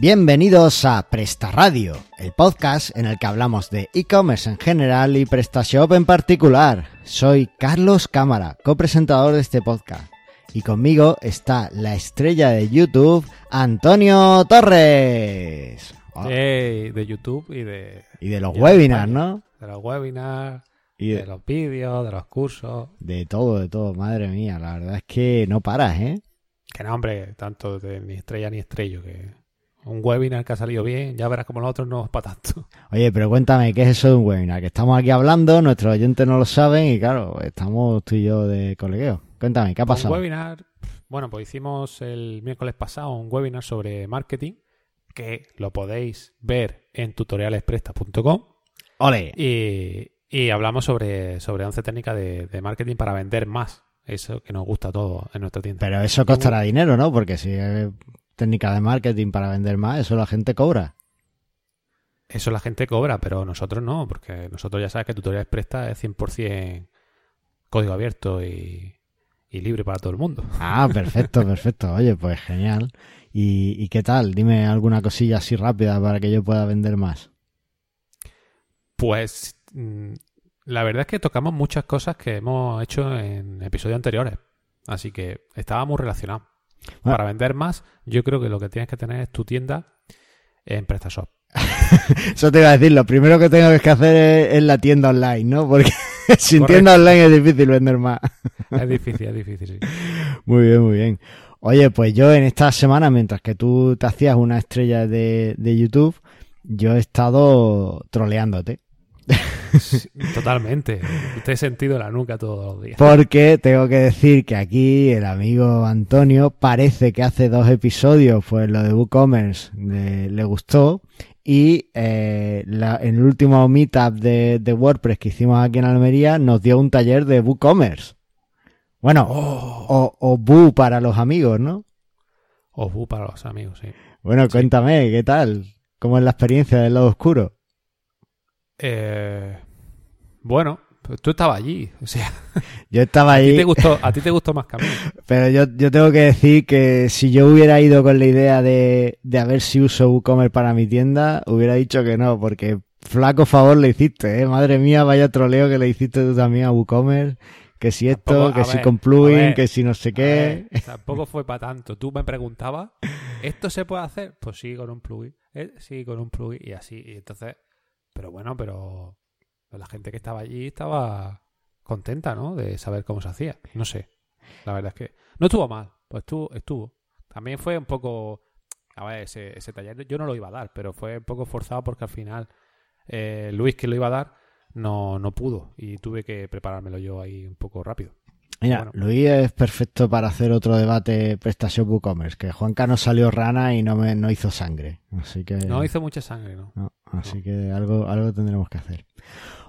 Bienvenidos a Presta Radio, el podcast en el que hablamos de e-commerce en general y PrestaShop en particular. Soy Carlos Cámara, copresentador de este podcast. Y conmigo está la estrella de YouTube, Antonio Torres. Eh, de YouTube y de... Y de los webinars, ¿no? De los webinars, Y de los vídeos, de los cursos. de todo, de todo. Madre mía, la verdad es que no paras, ¿eh? Que no, hombre, tanto de ni estrella ni estrello, que un webinar que ha salido bien, ya verás como los otros no es para tanto. Oye, pero cuéntame, ¿qué es eso de un webinar? Que estamos aquí hablando, nuestros oyentes no lo saben y claro, estamos tú y yo de colegueo. Cuéntame, ¿qué ha Un pasado? webinar, bueno, pues hicimos el miércoles pasado un webinar sobre marketing, que lo podéis ver en tutorialespresta.com ¡Ole! y, y hablamos sobre, sobre 11 técnicas de, de marketing para vender más. Eso que nos gusta a todos en nuestra tienda. Pero eso costará dinero, ¿no? Porque si técnica de marketing para vender más, eso la gente cobra. Eso la gente cobra, pero nosotros no, porque nosotros ya sabes que Tutoriales Presta es 100% código abierto y, y libre para todo el mundo. Ah, perfecto, perfecto. Oye, pues genial. ¿Y, y qué tal? Dime alguna cosilla así rápida para que yo pueda vender más. Pues mm, la verdad es que tocamos muchas cosas que hemos hecho en episodios anteriores, así que estaba muy relacionado. Bueno. Para vender más, yo creo que lo que tienes que tener es tu tienda en PrestaShop. Eso te iba a decir, lo primero que tengo que hacer es, es la tienda online, ¿no? Porque sin Correcto. tienda online es difícil vender más. Es difícil, es difícil, sí. Muy bien, muy bien. Oye, pues yo en esta semana, mientras que tú te hacías una estrella de, de YouTube, yo he estado troleándote. Totalmente. Te he sentido la nuca todos los días. Porque tengo que decir que aquí el amigo Antonio parece que hace dos episodios, pues lo de WooCommerce le, le gustó. Y eh, la- en el último meetup de, de WordPress que hicimos aquí en Almería, nos dio un taller de WooCommerce. Bueno, Oh, o, o Woo para los amigos, ¿no? Obu para los amigos, sí. Bueno, cuéntame, ¿qué tal? ¿Cómo es la experiencia del lado oscuro? Eh, bueno, pues tú estabas allí. O sea, Yo estaba a ti, ahí, te gustó, a ti te gustó más que a mí. pero yo, yo tengo que decir que si yo hubiera ido con la idea de, de a ver si uso WooCommerce para mi tienda, hubiera dicho que no, porque flaco favor le hiciste, ¿eh? Madre mía, vaya troleo que le hiciste tú también a WooCommerce. Que si esto, Tampoco- que si con plugin, ver, que si no sé qué. ver, tampoco fue para tanto. Tú me preguntabas, ¿esto se puede hacer? Pues sí, con un plugin. Eh, Sí, con un plugin y así. Y entonces, pero bueno, pero la gente que estaba allí estaba contenta, ¿no? De saber cómo se hacía. No sé. La verdad es que no estuvo mal. Pues estuvo. estuvo. También fue un poco... A ver, ese, ese taller yo no lo iba a dar, pero fue un poco forzado porque al final eh, Luis, que lo iba a dar, no, no pudo. Y tuve que preparármelo yo ahí un poco rápido. Mira, bueno. Luis es perfecto para hacer otro debate PrestaShop WooCommerce, que Juanca no salió rana y no me no hizo sangre. Así que No hizo mucha sangre, ¿no? No, así que algo, algo tendremos que hacer.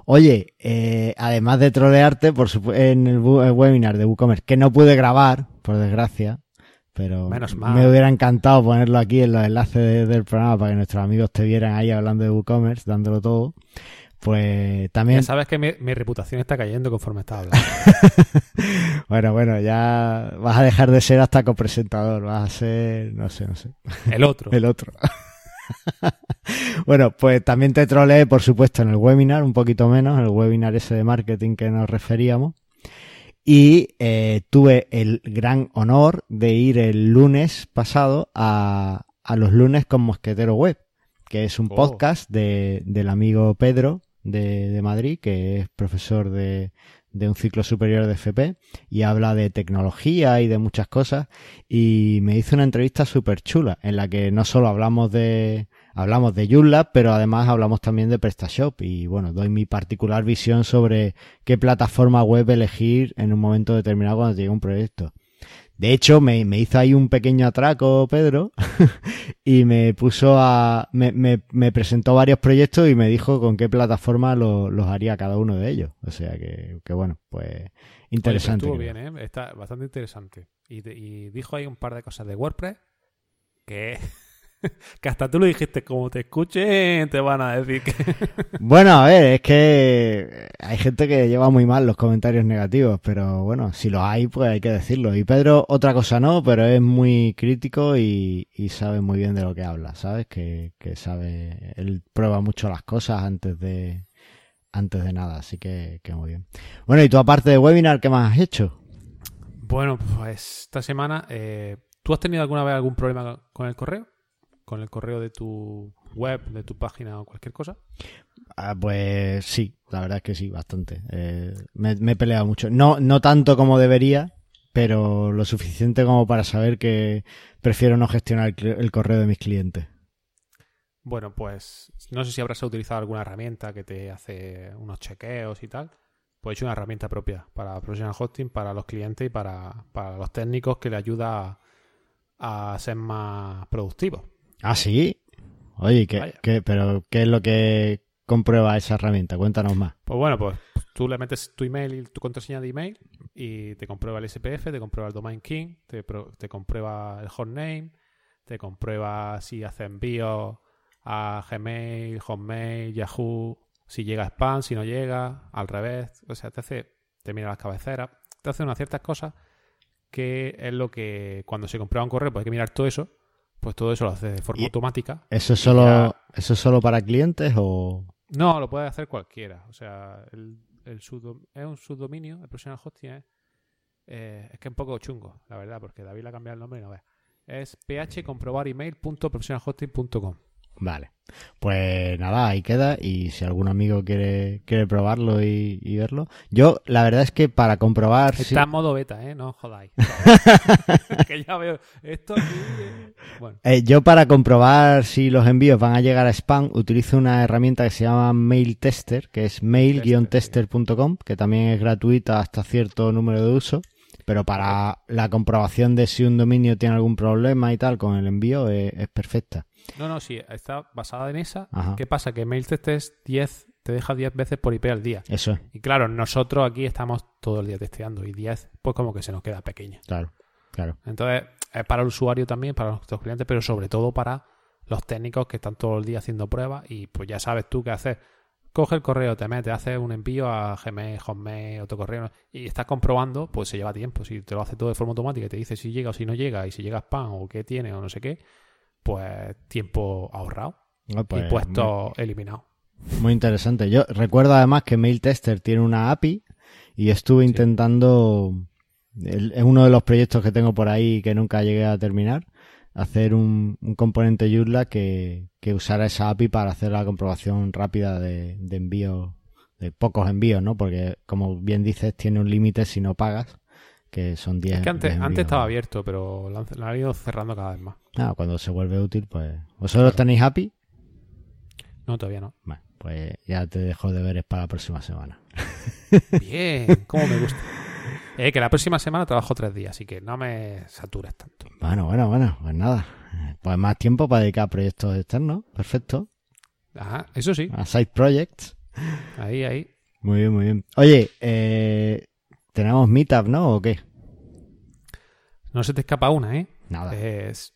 Oye, eh, además de trolearte, por supu- en el, el webinar de WooCommerce, que no pude grabar, por desgracia, pero Menos mal. me hubiera encantado ponerlo aquí en los enlaces de- del programa para que nuestros amigos te vieran ahí hablando de WooCommerce, dándolo todo. Pues también, Ya sabes que mi, mi reputación está cayendo conforme estaba hablando. bueno, bueno, ya vas a dejar de ser hasta copresentador, vas a ser, no sé, no sé. El otro. El otro. bueno, pues también te troleé, por supuesto, en el webinar, un poquito menos, el webinar ese de marketing que nos referíamos. Y eh, tuve el gran honor de ir el lunes pasado a, a los lunes con Mosquetero Web, que es un Oh. podcast de, del amigo Pedro de, Madrid, que es profesor de, de un ciclo superior de FP y habla de tecnología y de muchas cosas y me hizo una entrevista súper chula en la que no solo hablamos de hablamos de YouLab, pero además hablamos también de PrestaShop y bueno, doy mi particular visión sobre qué plataforma web elegir en un momento determinado cuando llega un proyecto. De hecho, me, me hizo ahí un pequeño atraco, Pedro, y me puso a, me, me, me presentó varios proyectos y me dijo con qué plataforma lo- los haría cada uno de ellos. O sea que, que bueno, pues Oye, interesante. estuvo creo. bien, ¿eh? Está bastante interesante. Y, y dijo ahí un par de cosas de WordPress que que hasta tú lo dijiste, como te escuchen, te van a decir que... Bueno, a ver, es que hay gente que lleva muy mal los comentarios negativos, pero bueno, si los hay, pues hay que decirlo. Y Pedro, otra cosa no, pero es muy crítico y, y sabe muy bien de lo que habla, ¿sabes? Que, que sabe, él prueba mucho las cosas antes de, antes de nada, así que, que muy bien. Bueno, y tú aparte de webinar, ¿qué más has hecho? Bueno, pues esta semana, eh, ¿tú has tenido alguna vez algún problema con el correo? ¿Con el correo de tu web, de tu página o cualquier cosa? Ah, pues sí, la verdad es que sí, bastante. Eh, me, me he peleado mucho. No, no tanto como debería, pero lo suficiente como para saber que prefiero no gestionar el, correo de mis clientes. Bueno, pues no sé si habrás utilizado alguna herramienta que te hace unos chequeos y tal. Pues he hecho una herramienta propia para Professional Hosting, para los clientes y para, para los técnicos que le ayuda a, a ser más productivos. Ah, sí. Oye, ¿qué, pero ¿qué es lo que comprueba esa herramienta? Cuéntanos más. Pues bueno, pues tú le metes tu email y tu contraseña de email y te comprueba el SPF, te comprueba el domain king, te, te comprueba el hostname, te comprueba si hace envíos a Gmail, Hotmail, Yahoo, si llega a spam, si no llega, al revés, o sea, te hace, te mira las cabeceras, te hace unas ciertas cosas que es lo que cuando se comprueba un correo, pues hay que mirar todo eso, pues todo eso lo hace de forma automática ¿Eso es solo, ya- ¿eso es solo para clientes o...? no, lo puede hacer cualquiera. O sea, el, el subdom- es un subdominio, el professional hosting es, eh, es que es un poco chungo, la verdad, porque David le ha cambiado el nombre y no ve. Es phcomprobaremail.professionalhosting.com. Vale. Pues nada, ahí queda. Y si algún amigo quiere, quiere probarlo y, y verlo. Yo, la verdad es que para comprobar... si- Está en modo beta, ¿eh? No jodáis. que ya veo esto aquí. eh. Bueno, Eh, yo para comprobar si los envíos van a llegar a spam utilizo una herramienta que se llama Mail Tester, que es mail-tester.com, que también es gratuita hasta cierto número de uso, pero para la comprobación de si un dominio tiene algún problema y tal con el envío es, es perfecta. No, no, sí, está basada en esa. Ajá. ¿Qué pasa? Que MailTest es 10, te deja 10 veces por IP al día. Eso es, Y claro, nosotros aquí estamos todo el día testeando y 10, pues como que se nos queda pequeño. claro, claro. Entonces, es para el usuario también, para nuestros clientes, pero sobre todo para los técnicos que están todo el día haciendo pruebas y pues ya sabes tú qué hacer. Coge el correo, te metes, haces un envío a Gmail, Hotmail, otro correo y estás comprobando, pues se lleva tiempo. Si te lo hace todo de forma automática y te dice si llega o si no llega y si llega spam o qué tiene o no sé qué, pues tiempo ahorrado Ah, pues, y puesto eliminado. Muy, muy interesante. Yo recuerdo además que Mail Tester tiene una API y estuve intentando, es uno de los proyectos que tengo por ahí que nunca llegué a terminar, hacer un, un componente Joomla que, que usara esa API para hacer la comprobación rápida de, de envío, de pocos envíos, ¿no? Porque como bien dices, tiene un límite si no pagas, que son 10 Es que antes, 10 antes envíos. estaba abierto, pero lo han, lo han ido cerrando cada vez más. Ah, cuando se vuelve útil, pues... ¿Vosotros tenéis API? No, todavía no. Bueno, pues ya te dejo deberes para la próxima semana. Bien, cómo me gusta. Eh, que la próxima semana trabajo tres días, así que no me satures tanto. Bueno, bueno, bueno, pues nada. Pues más tiempo para dedicar a proyectos externos. Perfecto. Ajá, eso sí, A side projects. ahí, ahí. Muy bien, muy bien. Oye, eh, tenemos meetup, ¿no? ¿O qué? No se te escapa una, ¿eh? Nada.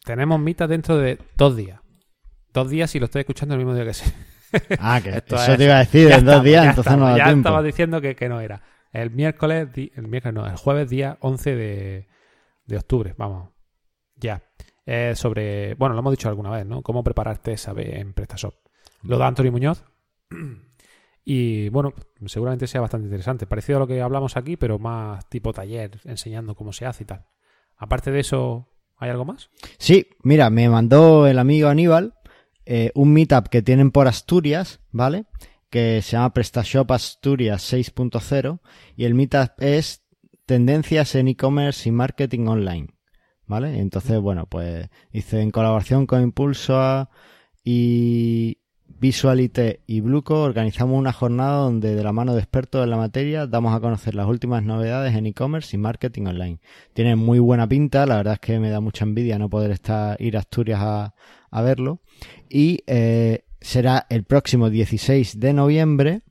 Tenemos mitad dentro de dos días. Dos días si lo estoy escuchando el mismo día que sí. Ah, que Esto eso es- te iba a decir en dos días, entonces estamos, no da ya tiempo. estaba diciendo que, que no era. El miércoles, el miércoles no, el jueves día 11 de, de octubre, vamos. Ya. Eh, sobre, bueno, lo hemos dicho alguna vez, ¿no? Cómo prepararte esa vez en PrestaShop. Lo da Antonio Muñoz. Y bueno, seguramente sea bastante interesante. Parecido a lo que hablamos aquí, pero más tipo taller, enseñando cómo se hace y tal. Aparte de eso, ¿hay algo más? Sí, mira, me mandó el amigo Aníbal eh, un meetup que tienen por Asturias, ¿vale? Que se llama PrestaShop Asturias 6.0 y el meetup es tendencias en e-commerce y marketing online, ¿vale? Entonces, bueno, pues hice en colaboración con Impulso y Visualite y Bluco organizamos una jornada donde de la mano de expertos en la materia damos a conocer las últimas novedades en e-commerce y marketing online. Tiene muy buena pinta, la verdad es que me da mucha envidia no poder estar ir a Asturias a, verlo. Y eh, será el próximo 16 de noviembre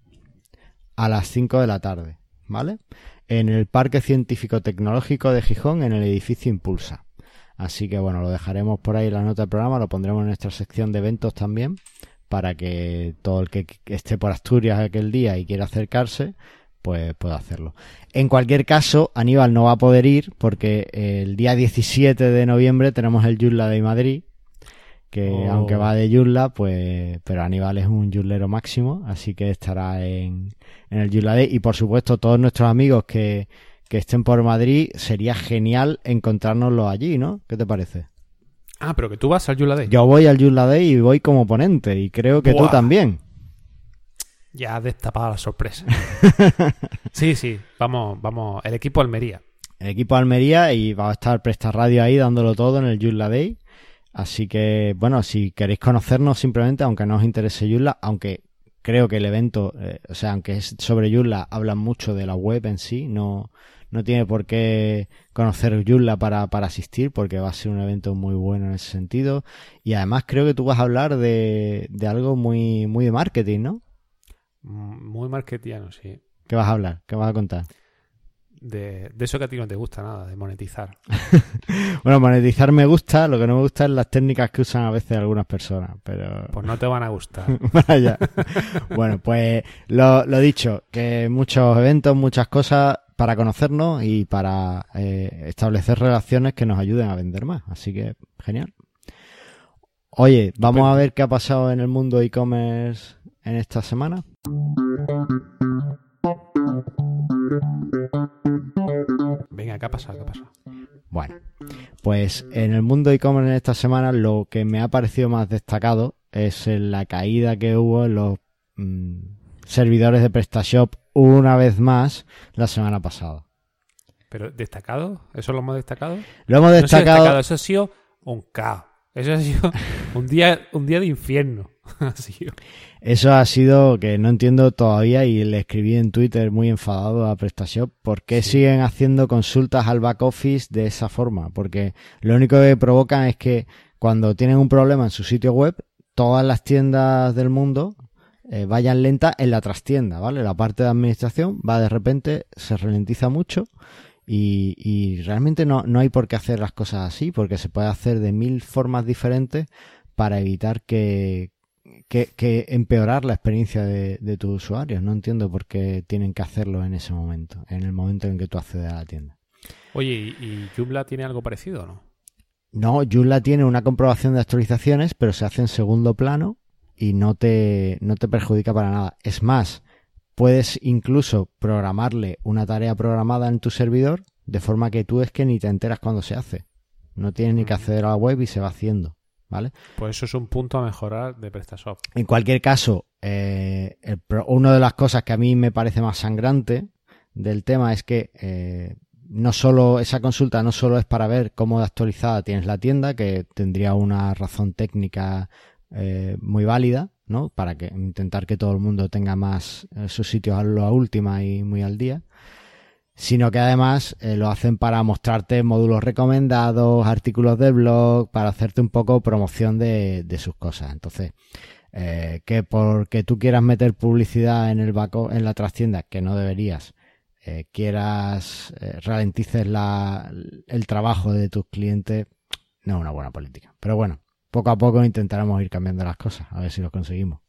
a las 5 de la tarde, ¿vale? En el Parque Científico Tecnológico de Gijón, en el edificio Impulsa. Así que bueno, lo dejaremos por ahí la nota del programa, lo pondremos en nuestra sección de eventos también, para que todo el que esté por Asturias aquel día y quiera acercarse, pues pueda hacerlo. En cualquier caso, Aníbal no va a poder ir porque el día 17 de noviembre tenemos el Yula de Madrid, que Oh. aunque va de Yula, pues, pero Aníbal es un yulero máximo, así que estará en, en el Yula Day. Y por supuesto, todos nuestros amigos que, que estén por Madrid, sería genial encontrárnoslos allí, ¿no? ¿Qué te parece? Ah, pero que tú vas al Yula Day. Yo voy al Yula Day y voy como ponente, y creo que tú también. Ya has destapado la sorpresa. sí, sí, vamos, vamos. El equipo Almería. El equipo Almería y va a estar Presta Radio ahí dándolo todo en el Yula Day. Así que, bueno, si queréis conocernos simplemente, aunque no os interese Yula, aunque creo que el evento, eh, o sea, aunque es sobre Yula, hablan mucho de la web en sí, no, no tiene por qué conocer Yula para, para asistir, porque va a ser un evento muy bueno en ese sentido. Y además creo que tú vas a hablar de, de algo muy, muy de marketing, ¿no? Mm, Muy marketiano, sí. ¿Qué vas a hablar? ¿Qué vas a contar? De, de eso que a ti no te gusta nada, de monetizar. Bueno, monetizar me gusta, lo que no me gusta es las técnicas que usan a veces algunas personas, pero... Pues no te van a gustar. Vaya. bueno, pues lo, lo dicho, que muchos eventos, muchas cosas para conocernos y para eh, establecer relaciones que nos ayuden a vender más. Así que, genial. Oye, vamos a ver qué ha pasado en el mundo e-commerce en esta semana. Venga, ¿qué ha pasado? ¿Qué ha pasado? Bueno, pues en el mundo e-commerce en esta semana lo que me ha parecido más destacado es en la caída que hubo en los mm, servidores de PrestaShop una vez más la semana pasada. ¿Pero destacado? ¿Eso lo hemos destacado? Lo hemos No destacado, destacado, eso ha sido un caos. Eso ha sido un día, un día de infierno. Ha sido. eso ha sido que no entiendo todavía y le escribí en Twitter muy enfadado a PrestaShop por qué Sí. siguen haciendo consultas al back office de esa forma, porque lo único que provocan es que cuando tienen un problema en su sitio web, todas las tiendas del mundo eh, vayan lentas en la trastienda, ¿vale? La parte de administración va de repente, se ralentiza mucho y, y realmente no, no hay por qué hacer las cosas así, porque se puede hacer de mil formas diferentes para evitar que, que, que empeorar la experiencia de, de tus usuarios. No entiendo por qué tienen que hacerlo en ese momento, en el momento en que tú accedes a la tienda. Oye, ¿y, y Joomla tiene algo parecido o no? No, Joomla tiene una comprobación de actualizaciones, pero se hace en segundo plano y no te, no te perjudica para nada. Es más, puedes incluso programarle una tarea programada en tu servidor de forma que tú es que ni te enteras cuando se hace. No tienes ni que acceder a la web y se va haciendo, ¿vale? Pues eso es un punto a mejorar de PrestaShop. En cualquier caso, eh, el una de las cosas que a mí me parece más sangrante del tema es que eh, no solo esa consulta no solo es para ver cómo de actualizada tienes la tienda, que tendría una razón técnica eh, muy válida, ¿no? Para que intentar que todo el mundo tenga más eh, sus sitios a la última y muy al día, sino que además eh, lo hacen para mostrarte módulos recomendados, artículos de blog, para hacerte un poco promoción de, sus cosas. Entonces, eh, que porque tú quieras meter publicidad en el baco, en la trastienda, que no deberías, quieras ralentices el trabajo de tus clientes, no es una buena política. Pero bueno, poco a poco intentaremos ir cambiando las cosas, a ver si lo conseguimos.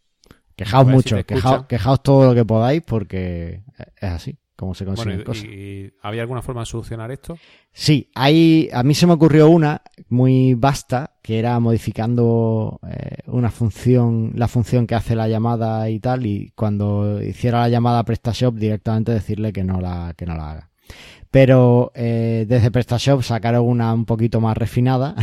Quejaos si mucho, quejaos, quejaos todo lo que podáis porque es así como se consiguen Bueno, cosas. y, y ¿había alguna forma de solucionar esto? Sí, hay, a mí se me ocurrió una muy vasta que era modificando eh, una función, la función que hace la llamada y tal, y cuando hiciera la llamada a PrestaShop directamente decirle que no la, que no la haga. Pero eh, desde PrestaShop sacaron una un poquito más refinada,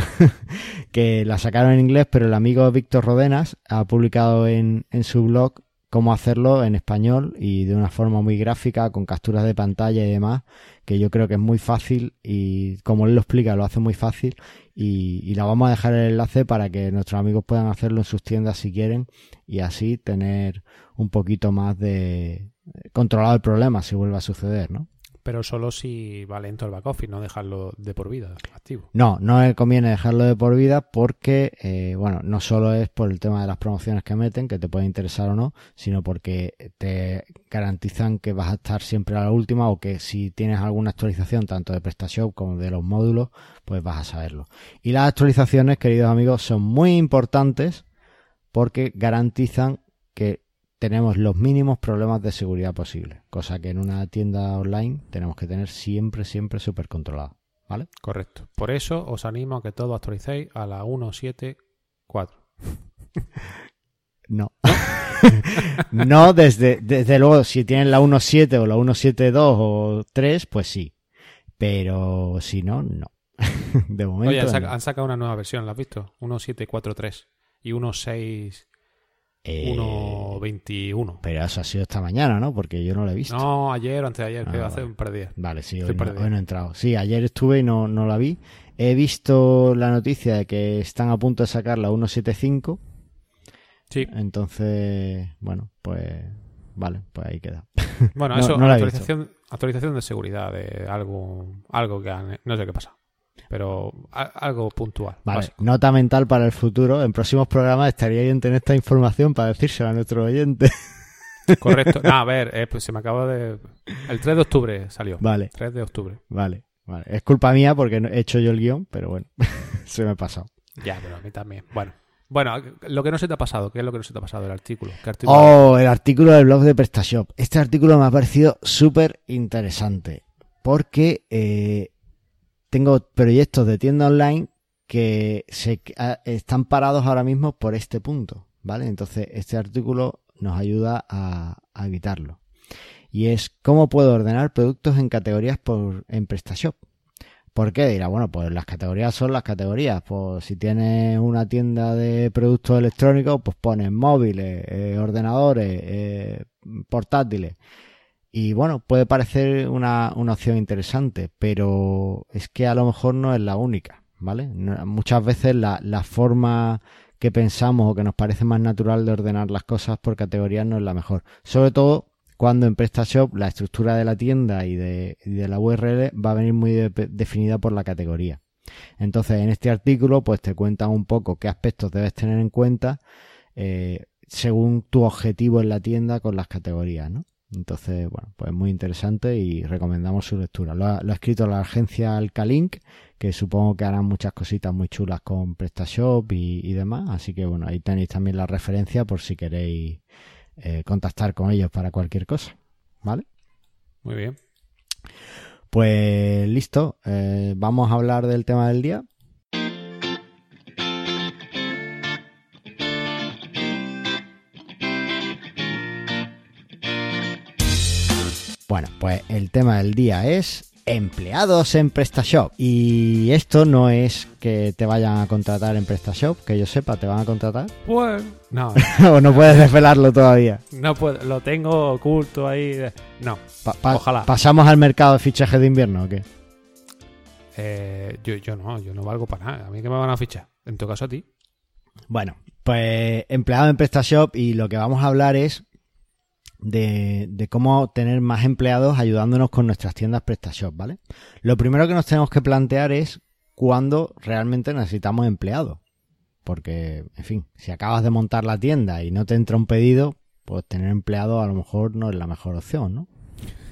que la sacaron en inglés, pero el amigo Víctor Rodenas ha publicado en, en su blog cómo hacerlo en español y de una forma muy gráfica, con capturas de pantalla y demás, que yo creo que es muy fácil y como él lo explica, lo hace muy fácil y, y la vamos a dejar el enlace para que nuestros amigos puedan hacerlo en sus tiendas si quieren y así tener un poquito más de controlado el problema si vuelve a suceder, ¿no? Pero solo si va lento el back office, no dejarlo de por vida activo. No, no conviene dejarlo de por vida porque, eh, bueno, no solo es por el tema de las promociones que meten, que te puede interesar o no, sino porque te garantizan que vas a estar siempre a la última o que si tienes alguna actualización tanto de PrestaShop como de los módulos, pues vas a saberlo. Y las actualizaciones, queridos amigos, son muy importantes porque garantizan que tenemos los mínimos problemas de seguridad posibles, cosa que en una tienda online tenemos que tener siempre, siempre súper controlado. ¿Vale? Correcto. Por eso os animo a que todo actualicéis a la 174. No. no, desde, desde luego, si tienen la 1.7 o la 1.72 o 3, pues sí. Pero si no, no. de momento. Oye, han, sacado una nueva versión, ¿la has visto? 1.743 y 1.6. Eh, 1.21. Pero eso ha sido esta mañana, ¿no? Porque yo no lo he visto. No, ayer o antes de ayer, ah, hace un par de días. Vale, sí, hoy no, he entrado. Sí, ayer estuve y no, no la vi. He visto la noticia de que están a punto de sacar la 1.75. Sí. Entonces, bueno, pues vale, pues ahí queda. Bueno, eso, actualización, actualización de seguridad de algo, algo que han, no sé qué pasa pero algo puntual. Vale, nota mental para el futuro. En próximos programas estaría bien tener esta información para decírsela a nuestro oyente. Correcto. No, a ver, eh, pues se me acaba de... El 3 de octubre salió. Vale. 3 de octubre. Vale, vale. Es culpa mía porque he hecho yo el guion, pero bueno, se me ha pasado. Ya, pero a mí también. Bueno. Bueno, lo que no se te ha pasado, ¿qué es lo que no se te ha pasado? El artículo. artículo oh, el artículo del blog de PrestaShop. Este artículo me ha parecido súper interesante porque eh, tengo proyectos de tienda online que están parados ahora mismo por este punto, ¿vale? Entonces, este artículo nos ayuda a, evitarlo. Y es cómo puedo ordenar productos en categorías por, en PrestaShop. ¿Por qué? Dirá, bueno, pues las categorías son las categorías. Pues si tienes una tienda de productos electrónicos, pues pones móviles, eh, ordenadores, eh, portátiles. Y bueno, puede parecer una, una, opción interesante, pero es que a lo mejor no es la única, ¿vale? muchas veces la, la, forma que pensamos o que nos parece más natural de ordenar las cosas por categorías no es la mejor. Sobre todo cuando en PrestaShop la estructura de la tienda y de, de la URL va a venir muy definida por la categoría. Entonces, en este artículo, pues te cuentan un poco qué aspectos debes tener en cuenta eh, según tu objetivo en la tienda con las categorías, ¿no? Entonces, bueno, pues muy interesante y recomendamos su lectura. Lo ha, escrito la agencia Alcalink, que supongo que harán muchas cositas muy chulas con PrestaShop y, demás. Así que, bueno, ahí tenéis también la referencia por si queréis eh, contactar con ellos para cualquier cosa. ¿Vale? Muy bien. Pues listo, eh, vamos a hablar del tema del día. Bueno, pues el tema del día es empleados en PrestaShop. Y esto no es que te vayan a contratar en PrestaShop, que yo sepa, ¿te van a contratar? Pues no. o no puedes desvelarlo todavía. No puedo, lo tengo oculto ahí. No, ojalá. ¿Pasamos al mercado de fichaje de invierno o qué? Eh, yo, yo no, yo no valgo para nada. ¿A mí que me van a fichar? En tu caso a ti. Bueno, pues empleado en PrestaShop y lo que vamos a hablar es de, cómo tener más empleados ayudándonos con nuestras tiendas PrestaShop, ¿vale? Lo primero que nos tenemos que plantear es cuándo realmente necesitamos empleados. Porque, en fin, si acabas de montar la tienda y no te entra un pedido, pues tener empleados a lo mejor no es la mejor opción, ¿no?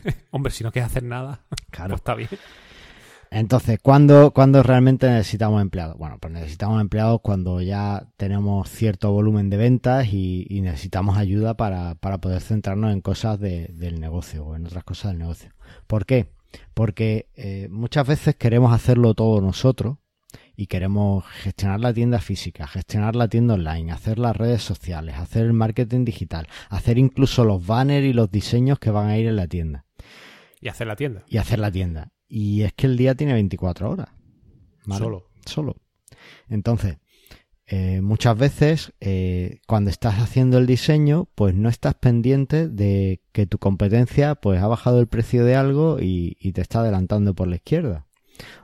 Hombre, si no quieres hacer nada, claro. Pues está bien. Entonces, ¿cuándo, ¿cuándo, realmente necesitamos empleados? Bueno, pues necesitamos empleados cuando ya tenemos cierto volumen de ventas y, necesitamos ayuda para, poder centrarnos en cosas del negocio o en otras cosas del negocio. ¿Por qué? Porque eh, muchas veces queremos hacerlo todo nosotros y queremos gestionar la tienda física, gestionar la tienda online, hacer las redes sociales, hacer el marketing digital, hacer incluso los banners y los diseños que van a ir en la tienda. Y hacer la tienda. Y hacer la tienda. Y es que el día tiene 24 horas. Solo. Solo. Entonces, eh, muchas veces eh, cuando estás haciendo el diseño, pues no estás pendiente de que tu competencia pues ha bajado el precio de algo y, te está adelantando por la izquierda.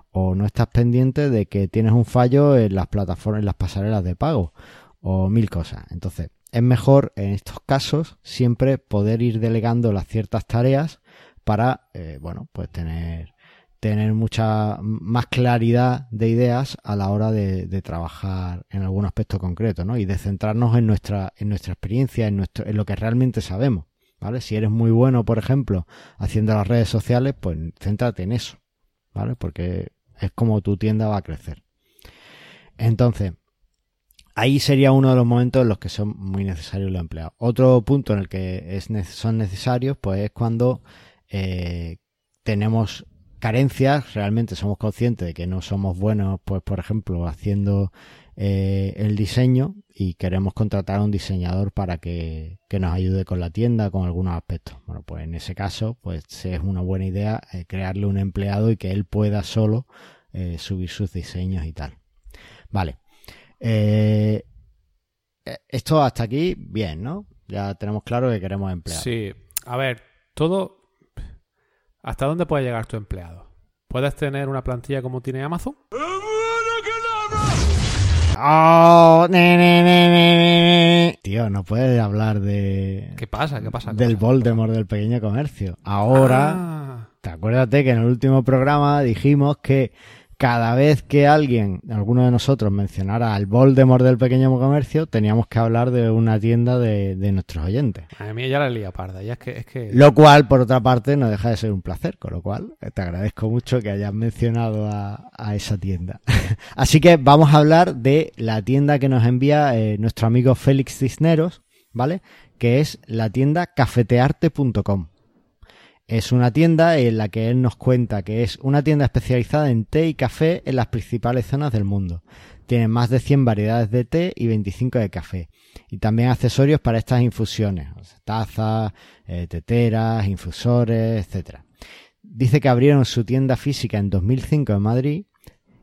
O no estás pendiente de que tienes un fallo en las plataformas, en las pasarelas de pago. O mil cosas. Entonces, es mejor en estos casos siempre poder ir delegando las ciertas tareas para, eh, bueno, pues tener, tener mucha más claridad de ideas a la hora de, trabajar en algún aspecto concreto, ¿no? Y de centrarnos en nuestra, en nuestra experiencia, en nuestro, en lo que realmente sabemos, ¿vale? Si eres muy bueno, por ejemplo, haciendo las redes sociales, pues céntrate en eso, ¿vale? Porque es como tu tienda va a crecer. Entonces, ahí sería uno de los momentos en los que son muy necesarios los empleados. Otro punto en el que es, son necesarios, pues es cuando eh, tenemos carencias, realmente somos conscientes de que no somos buenos, pues por ejemplo, haciendo eh, el diseño y queremos contratar a un diseñador para que, que, nos ayude con la tienda, con algunos aspectos. Bueno, pues en ese caso, pues es una buena idea eh, crearle un empleado y que él pueda solo eh, subir sus diseños y tal. Vale. Esto hasta aquí, bien, ¿no? Ya tenemos claro que queremos empleados. Sí, a ver, todo... ¿Hasta dónde puede llegar tu empleado? ¿Puedes tener una plantilla como tiene Amazon? Oh, ne, ne, ne, Tío, no puedes hablar de. ¿Qué pasa? ¿Qué pasa? ¿Qué del? Voldemort del pequeño comercio. Ahora, Ah, te acuérdate que en el último programa dijimos que cada vez que alguien, alguno de nosotros, mencionara al Voldemort del pequeño comercio, teníamos que hablar de una tienda de, de nuestros oyentes. a mí ya la lía parda. Ya es que, es que... Lo cual, por otra parte, no deja de ser un placer, con lo cual eh, te agradezco mucho que hayas mencionado a, a esa tienda. Así que vamos a hablar de la tienda que nos envía eh, nuestro amigo Félix Cisneros, ¿vale? Que es la tienda cafetearte.com. Es una tienda en la que él nos cuenta que es una tienda especializada en té y café en las principales zonas del mundo. Tiene más de 100 variedades de té y 25 de café. Y también accesorios para estas infusiones. Tazas, eh, teteras, infusores, etc. Dice que abrieron su tienda física en 2005 en Madrid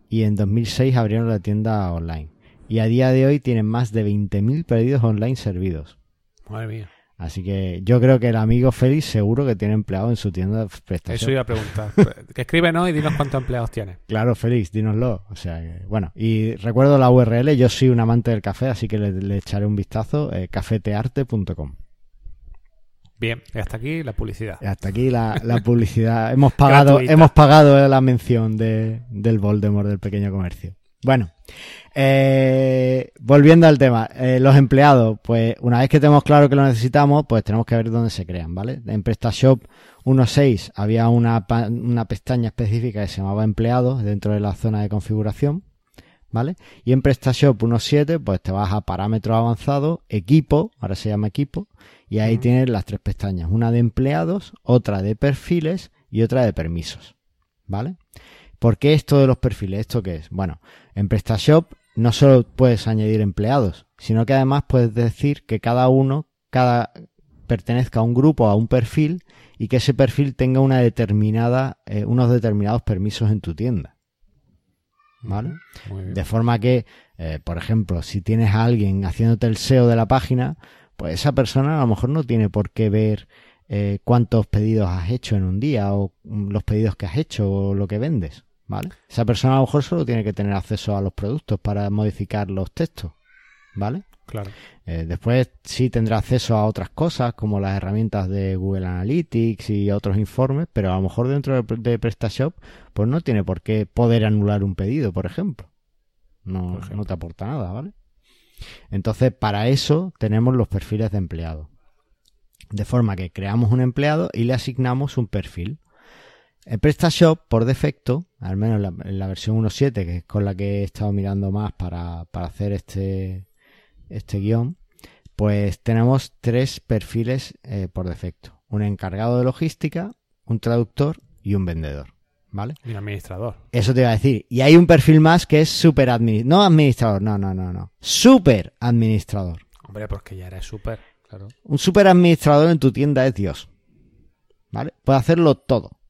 y en 2006 abrieron la tienda online. Y a día de hoy tienen más de 20.000 pedidos online servidos. Madre mía. Así que yo creo que el amigo Félix seguro que tiene empleado en su tienda de Eso prestación. iba a preguntar. que escríbenos y dinos cuántos empleados tienes. Claro, Félix, dínoslo. O sea, bueno, y recuerdo la URL, yo soy un amante del café, así que le, le echaré un vistazo, eh, cafetearte.com. Bien, y hasta aquí la publicidad. Hasta aquí la, la publicidad. hemos pagado, Gratuita. hemos pagado la mención de, del Voldemort del pequeño comercio. Bueno, eh, volviendo al tema, eh, los empleados, pues una vez que tenemos claro que lo necesitamos, pues tenemos que ver dónde se crean, ¿vale? En PrestaShop 1.6 había una, una pestaña específica que se llamaba empleados dentro de la zona de configuración, ¿vale? Y en PrestaShop 1.7, pues te vas a parámetros avanzados, equipo, ahora se llama equipo, y ahí tienes las tres pestañas, una de empleados, otra de perfiles y otra de permisos, ¿vale? ¿Por qué esto de los perfiles? ¿Esto qué es? Bueno, en PrestaShop no solo puedes añadir empleados, sino que además puedes decir que cada uno, cada pertenezca a un grupo, a un perfil, y que ese perfil tenga una determinada, eh, unos determinados permisos en tu tienda. ¿Vale? De forma que, eh, por ejemplo, si tienes a alguien haciéndote el SEO de la página, pues esa persona a lo mejor no tiene por qué ver eh, cuántos pedidos has hecho en un día o mm, los pedidos que has hecho o lo que vendes, ¿vale? Esa persona a lo mejor solo tiene que tener acceso a los productos para modificar los textos, ¿vale? Claro. Eh, después sí tendrá acceso a otras cosas como las herramientas de Google Analytics y otros informes, pero a lo mejor dentro de, de PrestaShop pues no tiene por qué poder anular un pedido, por ejemplo. No, Por ejemplo. no te aporta nada, ¿vale? Entonces, para eso tenemos los perfiles de empleado. De forma que creamos un empleado y le asignamos un perfil. En PrestaShop, por defecto, al menos en la, en la versión 1.7, que es con la que he estado mirando más para, para hacer este, este guion, pues tenemos tres perfiles eh, por defecto. Un encargado de logística, un traductor y un vendedor. ¿Vale? Y un administrador. Eso te iba a decir. Y hay un perfil más que es super administrador. No administrador, no, no, no, no. Super administrador. Hombre, porque ya eres súper, claro. Un super administrador en tu tienda es Dios. ¿Vale? Puede hacerlo todo.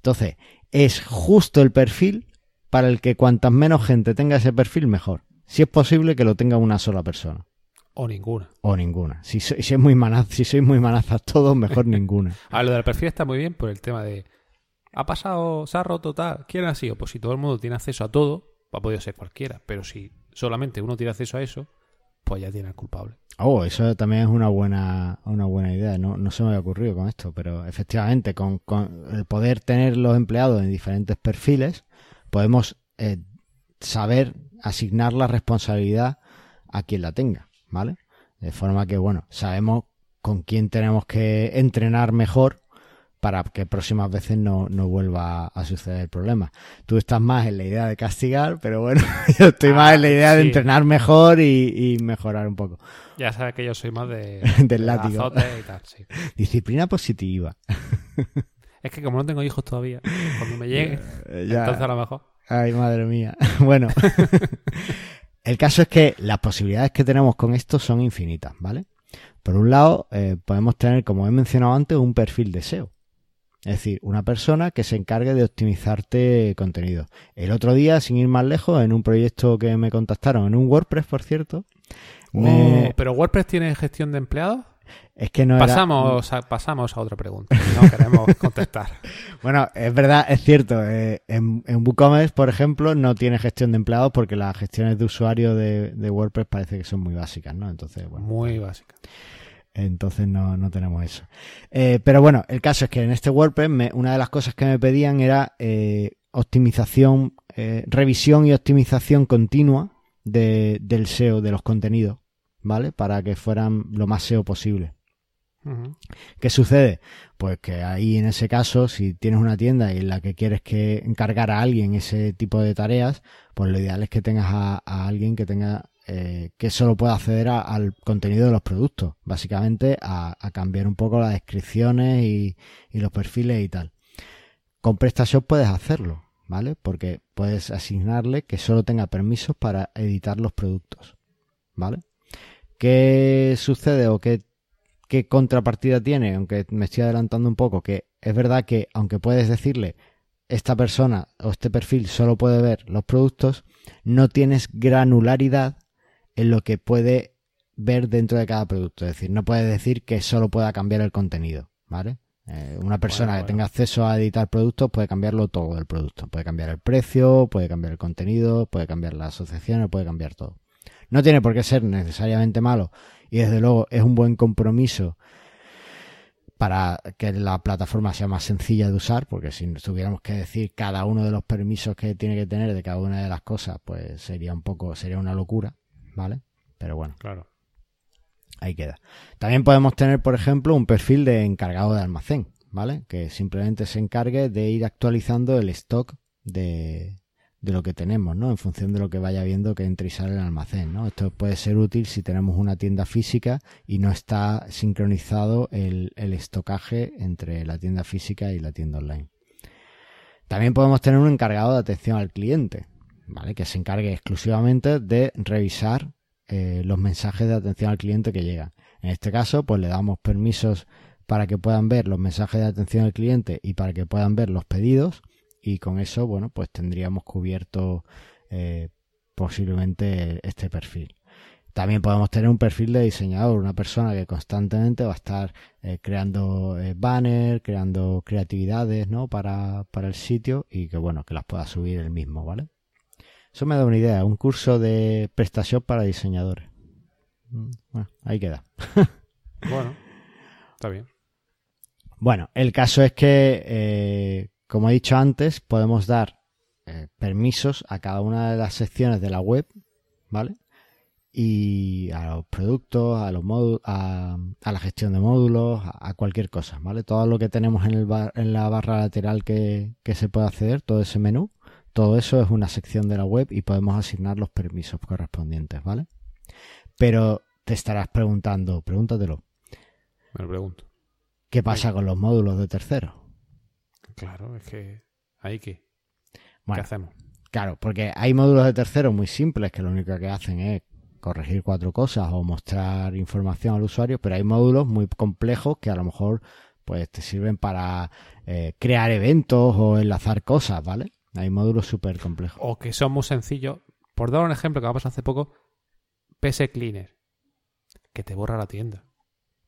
Entonces, es justo el perfil para el que cuantas menos gente tenga ese perfil, mejor. Si es posible que lo tenga una sola persona. O ninguna. O ninguna. Si, sois, si, muy manaz, si sois muy manazas todos, mejor ninguna. A lo del perfil está muy bien por el tema de. Ha pasado, se ha roto tal. ¿Quién ha sido? Pues si todo el mundo tiene acceso a todo, ha podido ser cualquiera. Pero si solamente uno tiene acceso a eso, pues ya tiene al culpable. Oh, eso también es una buena, una buena idea. idea, no, no se me había ocurrido con esto, pero efectivamente, con, con el poder tener los empleados en diferentes perfiles, podemos eh, saber asignar la responsabilidad a quien la tenga, ¿vale? De forma que, bueno, sabemos con quién tenemos que entrenar mejor para que próximas veces no, no vuelva a suceder el problema. Tú estás más en la idea de castigar, pero bueno, yo estoy más en la idea de entrenar mejor y, y mejorar un poco. Ya sabes que yo soy más de, Del de látigo. azote y tal, sí. Disciplina positiva. Es que como no tengo hijos todavía, cuando me llegue, ya. entonces a lo mejor. Ay, madre mía. Bueno, el caso es que las posibilidades que tenemos con esto son infinitas, ¿vale? Por un lado, eh, podemos tener, como he mencionado antes, un perfil de SEO. Es decir, una persona que se encargue de optimizarte contenido. El otro día, sin ir más lejos, en un proyecto que me contactaron, en un WordPress, por cierto, me- Oh, pero WordPress tiene gestión de empleados. es que no era... Pasamos, a, pasamos a otra pregunta. No queremos contestar. Bueno, es verdad, es cierto. eh, en, en WooCommerce, por ejemplo, no tiene gestión de empleados porque las gestiones de usuario de, de WordPress parece que son muy básicas, ¿no? Entonces, bueno, Muy básica. Entonces no, no tenemos eso. Eh, pero bueno, el caso es que en este WordPress me- una de las cosas que me pedían era eh, optimización, eh, revisión y optimización continua de, del SEO de los contenidos, ¿vale? Para que fueran lo más SEO posible. ¿Qué sucede? Pues que ahí en ese caso, si tienes una tienda y en la que quieres que encargar a alguien ese tipo de tareas, pues lo ideal es que tengas a, a alguien que tenga eh, que solo pueda acceder a- al contenido de los productos, básicamente a, cambiar un poco las descripciones y, y los perfiles y tal. Con PrestaShop puedes hacerlo, ¿vale? Porque puedes asignarle que solo tenga permisos para editar los productos, ¿vale? ¿Qué sucede o qué qué contrapartida tiene, aunque me estoy adelantando un poco, que es verdad que aunque puedes decirle esta persona o este perfil solo puede ver los productos, no tienes granularidad en lo que puede ver dentro de cada producto. Es decir, no puedes decir que solo pueda cambiar el contenido, ¿vale? Eh, una persona Bueno, que tenga acceso a editar productos puede cambiarlo todo del producto. Puede cambiar el precio, puede cambiar el contenido, puede cambiar las asociaciones, puede cambiar todo. No tiene por qué ser necesariamente malo y desde luego es un buen compromiso para que la plataforma sea más sencilla de usar, porque si tuviéramos que decir cada uno de los permisos que tiene que tener de cada una de las cosas, pues sería un poco, sería una locura, ¿vale? Pero bueno, Claro. ahí queda. También podemos tener, por ejemplo, un perfil de encargado de almacén, ¿vale? Que simplemente se encargue de ir actualizando el stock de, de lo que tenemos, ¿no? En función de lo que vaya viendo que entra y sale el almacén, ¿no? Esto puede ser útil si tenemos una tienda física y no está sincronizado el, el estocaje entre la tienda física y la tienda online. También podemos tener un encargado de atención al cliente, Que se encargue exclusivamente de revisar eh, los mensajes de atención al cliente que llegan. En este caso, pues le damos permisos para que puedan ver los mensajes de atención al cliente y para que puedan ver los pedidos y con eso, bueno, pues tendríamos cubierto eh, posiblemente este perfil. También podemos tener un perfil de diseñador, una persona que constantemente va a estar eh, creando eh, banners, creando creatividades, ¿no? Para, para el sitio y que, bueno, que las pueda subir él mismo, ¿vale? Eso me da una idea, un curso de PrestaShop para diseñadores. Mm, Bueno, ahí queda. Bueno, está bien. Bueno, el caso es que, eh, como he dicho antes, podemos dar eh, permisos a cada una de las secciones de la web, ¿vale? Y a los productos, a los módulos, a, a la gestión de módulos, a, a cualquier cosa, ¿vale? Todo lo que tenemos en, el bar- en la barra lateral que, que se puede acceder, todo ese menú, todo eso es una sección de la web y podemos asignar los permisos correspondientes, ¿vale? Pero te estarás preguntando, pregúntatelo, Me lo pregunto. ¿qué pasa con los módulos de terceros? Claro, es que. ¿Ahí qué? Bueno, ¿Qué hacemos? Claro, porque hay módulos de terceros muy simples que lo único que hacen es corregir cuatro cosas o mostrar información al usuario, pero hay módulos muy complejos que a lo mejor pues te sirven para eh, crear eventos o enlazar cosas, ¿vale? Hay módulos súper complejos. O que son muy sencillos. Por dar un ejemplo que me pasó hace poco, PS Cleaner. Que te borra la tienda.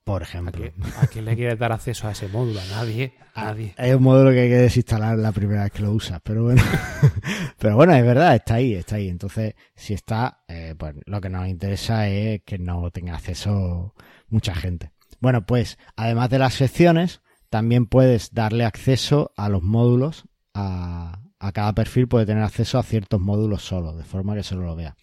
Por ¿A, ejemplo. ¿A quién le quieres dar acceso a ese módulo? A nadie. A nadie. Es un módulo que hay que desinstalar la primera vez que lo usas, pero bueno. pero bueno, es verdad, está ahí, está ahí. Entonces, si está, eh, pues lo que nos interesa es que no tenga acceso mucha gente. Bueno, pues además de las secciones, también puedes darle acceso a los módulos. A, a cada perfil puede tener acceso a ciertos módulos solo, de forma que solo lo vea.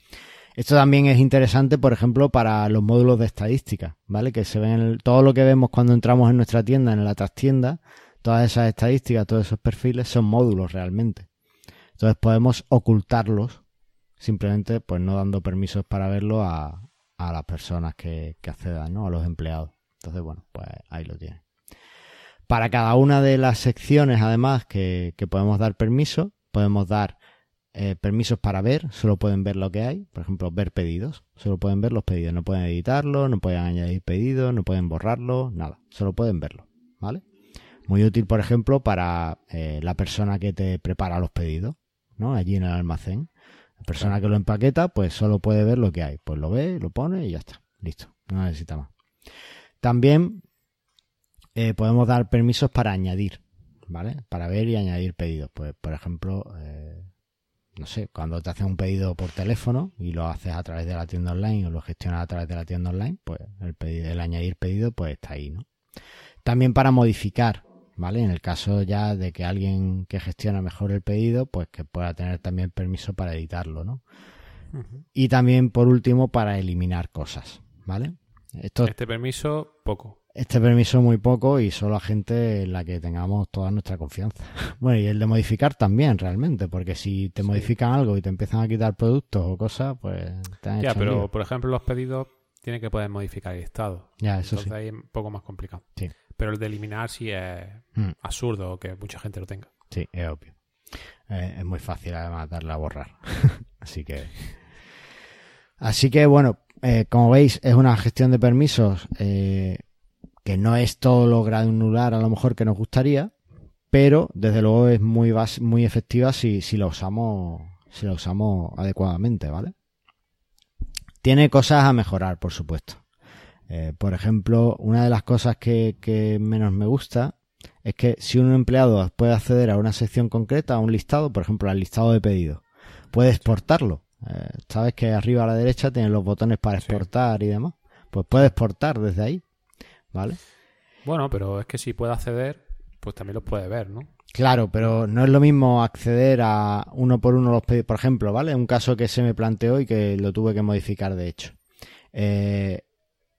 Esto también es interesante, por ejemplo, para los módulos de estadística, ¿vale? Que se ven todo lo que vemos cuando entramos en nuestra tienda, en la trastienda, todas esas estadísticas, todos esos perfiles son módulos realmente. Entonces podemos ocultarlos simplemente pues no dando permisos para verlo a, a las personas que, que accedan, ¿no? A los empleados. Entonces, bueno, pues ahí lo tiene. Para cada una de las secciones, además, que, que podemos dar permiso, podemos dar eh, permisos para ver, solo pueden ver lo que hay. Por ejemplo, ver pedidos. Solo pueden ver los pedidos. No pueden editarlo, no pueden añadir pedidos, no pueden borrarlo, nada. Solo pueden verlo. ¿Vale? Muy útil, por ejemplo, para eh, la persona que te prepara los pedidos, ¿no? Allí en el almacén. La persona que lo empaqueta, pues solo puede ver lo que hay. Pues lo ve, lo pone y ya está. Listo. No necesita más. También eh, podemos dar permisos para añadir, ¿vale? Para ver y añadir pedidos. Pues, por ejemplo, eh, no sé, cuando te hacen un pedido por teléfono y lo haces a través de la tienda online o lo gestionas a través de la tienda online, pues el, pedido, el añadir pedido pues está ahí, ¿no? También para modificar, ¿vale? En el caso ya de que alguien que gestiona mejor el pedido, pues que pueda tener también permiso para editarlo, ¿no? Y también, por último, para eliminar cosas, ¿vale? Esto, Este permiso, poco. Este permiso muy poco y solo a gente en la que tengamos toda nuestra confianza. Bueno, y el de modificar también, realmente, porque si te Sí. modifican algo y te empiezan a quitar productos o cosas, pues te han Ya, hecho pero lío. por ejemplo, los pedidos tienen que poder modificar el estado. Ya, eso Entonces sí. ahí es un poco más complicado. Sí. Pero el de eliminar sí es Mm, absurdo que mucha gente lo tenga. sí, es obvio. Eh, es muy fácil además darle a borrar. Así que. Así que bueno, eh, como veis, es una gestión de permisos eh, que no es todo lo granular a lo mejor que nos gustaría, pero desde luego es muy muy efectiva si, si la usamos si la usamos adecuadamente, ¿vale? Tiene cosas a mejorar, por supuesto. Eh, por ejemplo, una de las cosas que, que menos me gusta es que si un empleado puede acceder a una sección concreta, a un listado, por ejemplo, al listado de pedidos, puede exportarlo. Eh, Sabes que arriba a la derecha tienen los botones para Sí. exportar y demás. Pues puede exportar desde ahí, ¿vale? Bueno, pero es que si puede acceder, pues también los puede ver, ¿no? Claro, pero no es lo mismo acceder a uno por uno los pedidos. Por ejemplo, ¿vale? Un caso que se me planteó y que lo tuve que modificar, de hecho. Eh,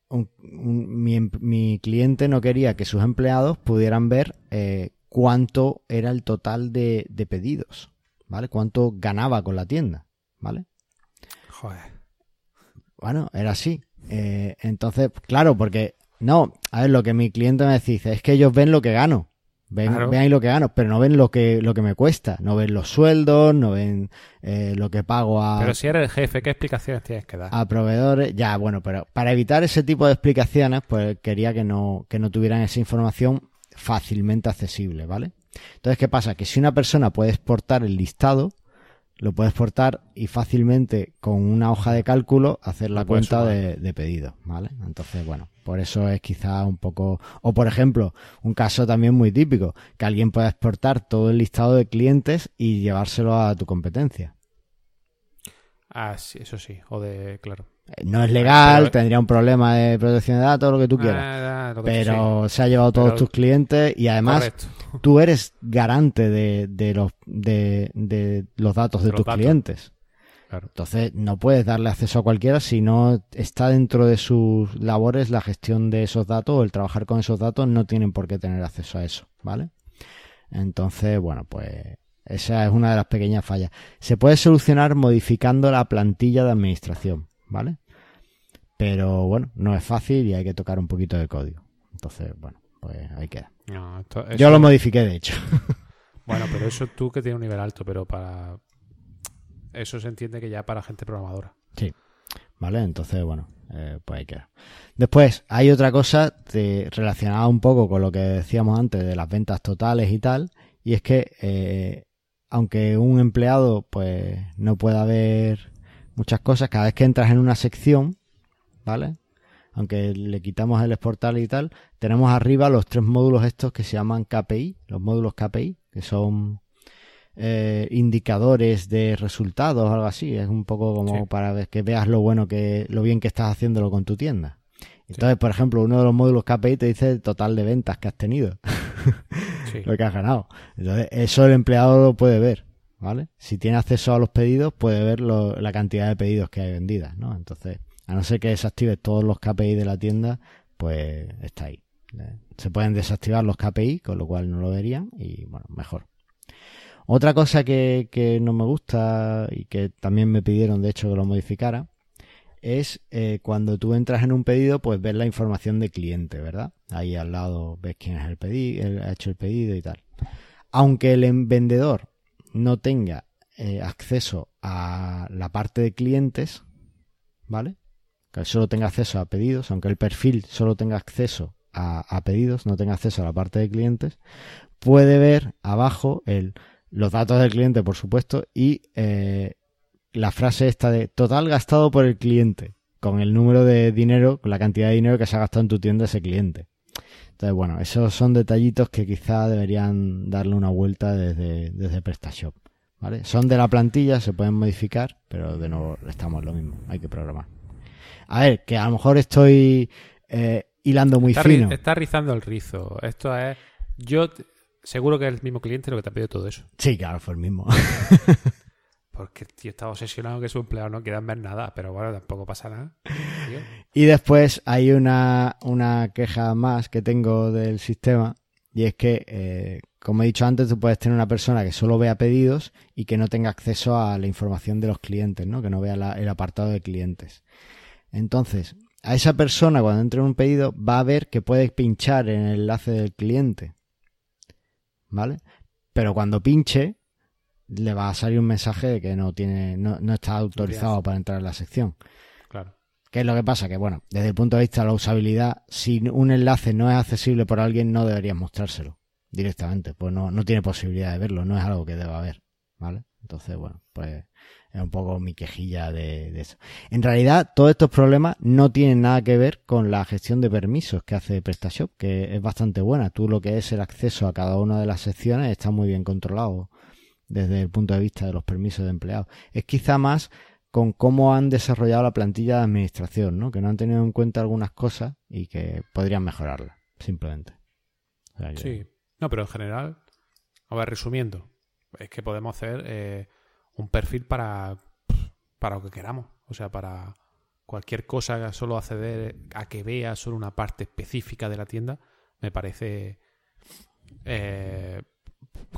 un- un- mi, em- mi cliente no quería que sus empleados pudieran ver eh, cuánto era el total de, de pedidos, ¿vale? Cuánto ganaba con la tienda, ¿vale? Joder. Bueno, era así. Eh, entonces, claro, porque no, a ver, lo que mi cliente me dice es que ellos ven lo que gano. Ven, Claro. ven ahí lo que gano, pero no ven lo que, lo que me cuesta. No ven los sueldos, no ven eh, lo que pago a, Pero si eres el jefe, ¿qué explicaciones tienes que dar? a proveedores. Ya, bueno, pero para evitar ese tipo de explicaciones, pues quería que no, que no tuvieran esa información fácilmente accesible, ¿vale? Entonces, ¿qué pasa? Que si una persona puede exportar el listado, lo puede exportar y fácilmente con una hoja de cálculo hacer la cuenta de, de pedidos, ¿vale? Entonces, bueno, por eso es quizá un poco... O, por ejemplo, un caso también muy típico, que alguien pueda exportar todo el listado de clientes y llevárselo a tu competencia. Ah, sí, eso sí. O de, claro. No es legal, Pero- tendría un problema de protección de datos, lo que tú quieras. Ah, que- pero se ha llevado todos Pero- tus clientes y además correcto. tú eres garante de, de los, de, de los datos de, tus datos. clientes. Claro. Entonces no puedes darle acceso a cualquiera si no está dentro de sus labores la gestión de esos datos o el trabajar con esos datos no tienen por qué tener acceso a eso, ¿vale? Entonces, bueno, pues esa es una de las pequeñas fallas. Se puede solucionar modificando la plantilla de administración, ¿vale? Pero bueno, no es fácil y hay que tocar un poquito de código. Entonces, bueno, pues ahí queda. No, esto- Yo lo modifiqué, de hecho. Bueno, pero eso tú que tienes un nivel alto, pero para... Eso se entiende que ya para gente programadora. ¿Vale? Entonces, bueno, eh, pues ahí queda. Después, hay otra cosa de- relacionada un poco con lo que decíamos antes de las ventas totales y tal, y es que eh, aunque un empleado pues no pueda ver muchas cosas, cada vez que entras en una sección, ¿vale? Aunque le quitamos el exportar y tal, tenemos arriba los tres módulos estos que se llaman KPI, los módulos KPI, que son eh, indicadores de resultados o algo así. Es un poco como Sí. para que veas lo bueno que, lo bien que estás haciéndolo con tu tienda. Entonces, por ejemplo, uno de los módulos KPI te dice el total de ventas que has tenido, Sí. lo que has ganado. Entonces, eso el empleado lo puede ver, ¿vale? Si tiene acceso a los pedidos, puede ver la cantidad de pedidos que hay vendidas, ¿no? Entonces, a no ser que desactives todos los KPI de la tienda, pues está ahí. ¿eh? Se pueden desactivar los KPI, con lo cual no lo verían y, bueno, mejor. Otra cosa que, que no me gusta y que también me pidieron, de hecho, que lo modificara, es eh, cuando tú entras en un pedido, pues ves la información de cliente, ¿verdad? Ahí al lado ves quién es el pedido, ha hecho el pedido y tal. Aunque el vendedor no tenga eh, acceso a la parte de clientes, ¿vale? Que solo tenga acceso a pedidos, aunque el perfil solo tenga acceso a, pedidos, no tenga acceso a la parte de clientes, puede ver abajo el, los datos del cliente, por supuesto, y eh, la frase esta de total gastado por el cliente, con el número de dinero, con la cantidad de dinero que se ha gastado en tu tienda ese cliente. Entonces, bueno, esos son detallitos que quizá deberían darle una vuelta desde, desde PrestaShop. ¿Vale? Son de la plantilla, se pueden modificar, pero de nuevo estamos lo mismo, hay que programar. A ver, que a lo mejor estoy eh, hilando muy Está, fino. está rizando el rizo. Esto es. Yo seguro que es el mismo cliente lo que te ha pedido todo eso. Sí, claro, fue el mismo. Porque está obsesionado que su empleado no quiera ver nada, pero bueno, tampoco pasa nada. Y después hay una, queja más que tengo del sistema y es que, eh, como he dicho antes, tú puedes tener una persona que solo vea pedidos y que no tenga acceso a la información de los clientes, ¿no? Que no vea el apartado de clientes. Entonces, a esa persona cuando entre en un pedido va a ver que puede pinchar en el enlace del cliente, ¿vale? Pero cuando pinche le va a salir un mensaje de que no tiene, no, no está autorizado para entrar en la sección. Claro. ¿Qué es lo que pasa? Que bueno, desde el punto de vista de la usabilidad, si un enlace no es accesible por alguien, no deberías mostrárselo directamente. Pues no, no tiene posibilidad de verlo, no es algo que deba haber. ¿Vale? Entonces, bueno, pues es un poco mi quejilla de, de eso. En realidad, todos estos problemas no tienen nada que ver con la gestión de permisos que hace PrestaShop, que es bastante buena. Tú lo que es el acceso a cada una de las secciones está muy bien controlado desde el punto de vista de los permisos de empleados. Es quizá más con cómo han desarrollado la plantilla de administración, ¿no? Que no han tenido en cuenta algunas cosas y que podrían mejorarla, simplemente. Sí. No, pero en general, a ver, resumiendo, es que podemos hacer eh, un perfil para, para lo que queramos. O sea, para cualquier cosa, solo acceder a que vea solo una parte específica de la tienda, me parece eh,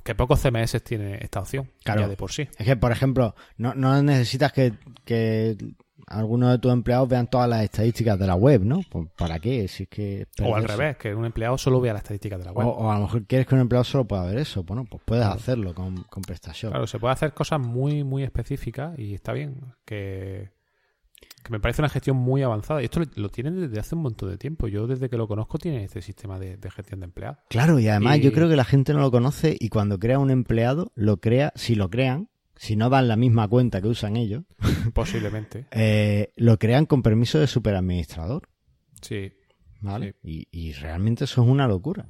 que pocos CMS tiene esta opción, Claro. ya de por sí. Es que, por ejemplo, no, no necesitas que, que algunos de tus empleados vean todas las estadísticas de la web, ¿no? Pues, ¿Para qué? Si es que O al revés, que un empleado solo vea las estadísticas de la O, web. o a lo mejor quieres que un empleado solo pueda ver eso. Bueno, pues puedes Claro. hacerlo con, con PrestaShop. Claro, se puede hacer cosas muy, muy específicas y está bien. Que, que me parece una gestión muy avanzada. Y esto lo, tienen desde hace un montón de tiempo. Yo desde que lo conozco tiene este sistema de, de gestión de empleados. Claro, y además Y- yo creo que la gente no lo conoce y cuando crea un empleado, lo crea, si lo crean, si no dan la misma cuenta que usan ellos, Posiblemente. eh, lo crean con permiso de superadministrador, Sí, ¿vale? Y, y realmente eso es una locura.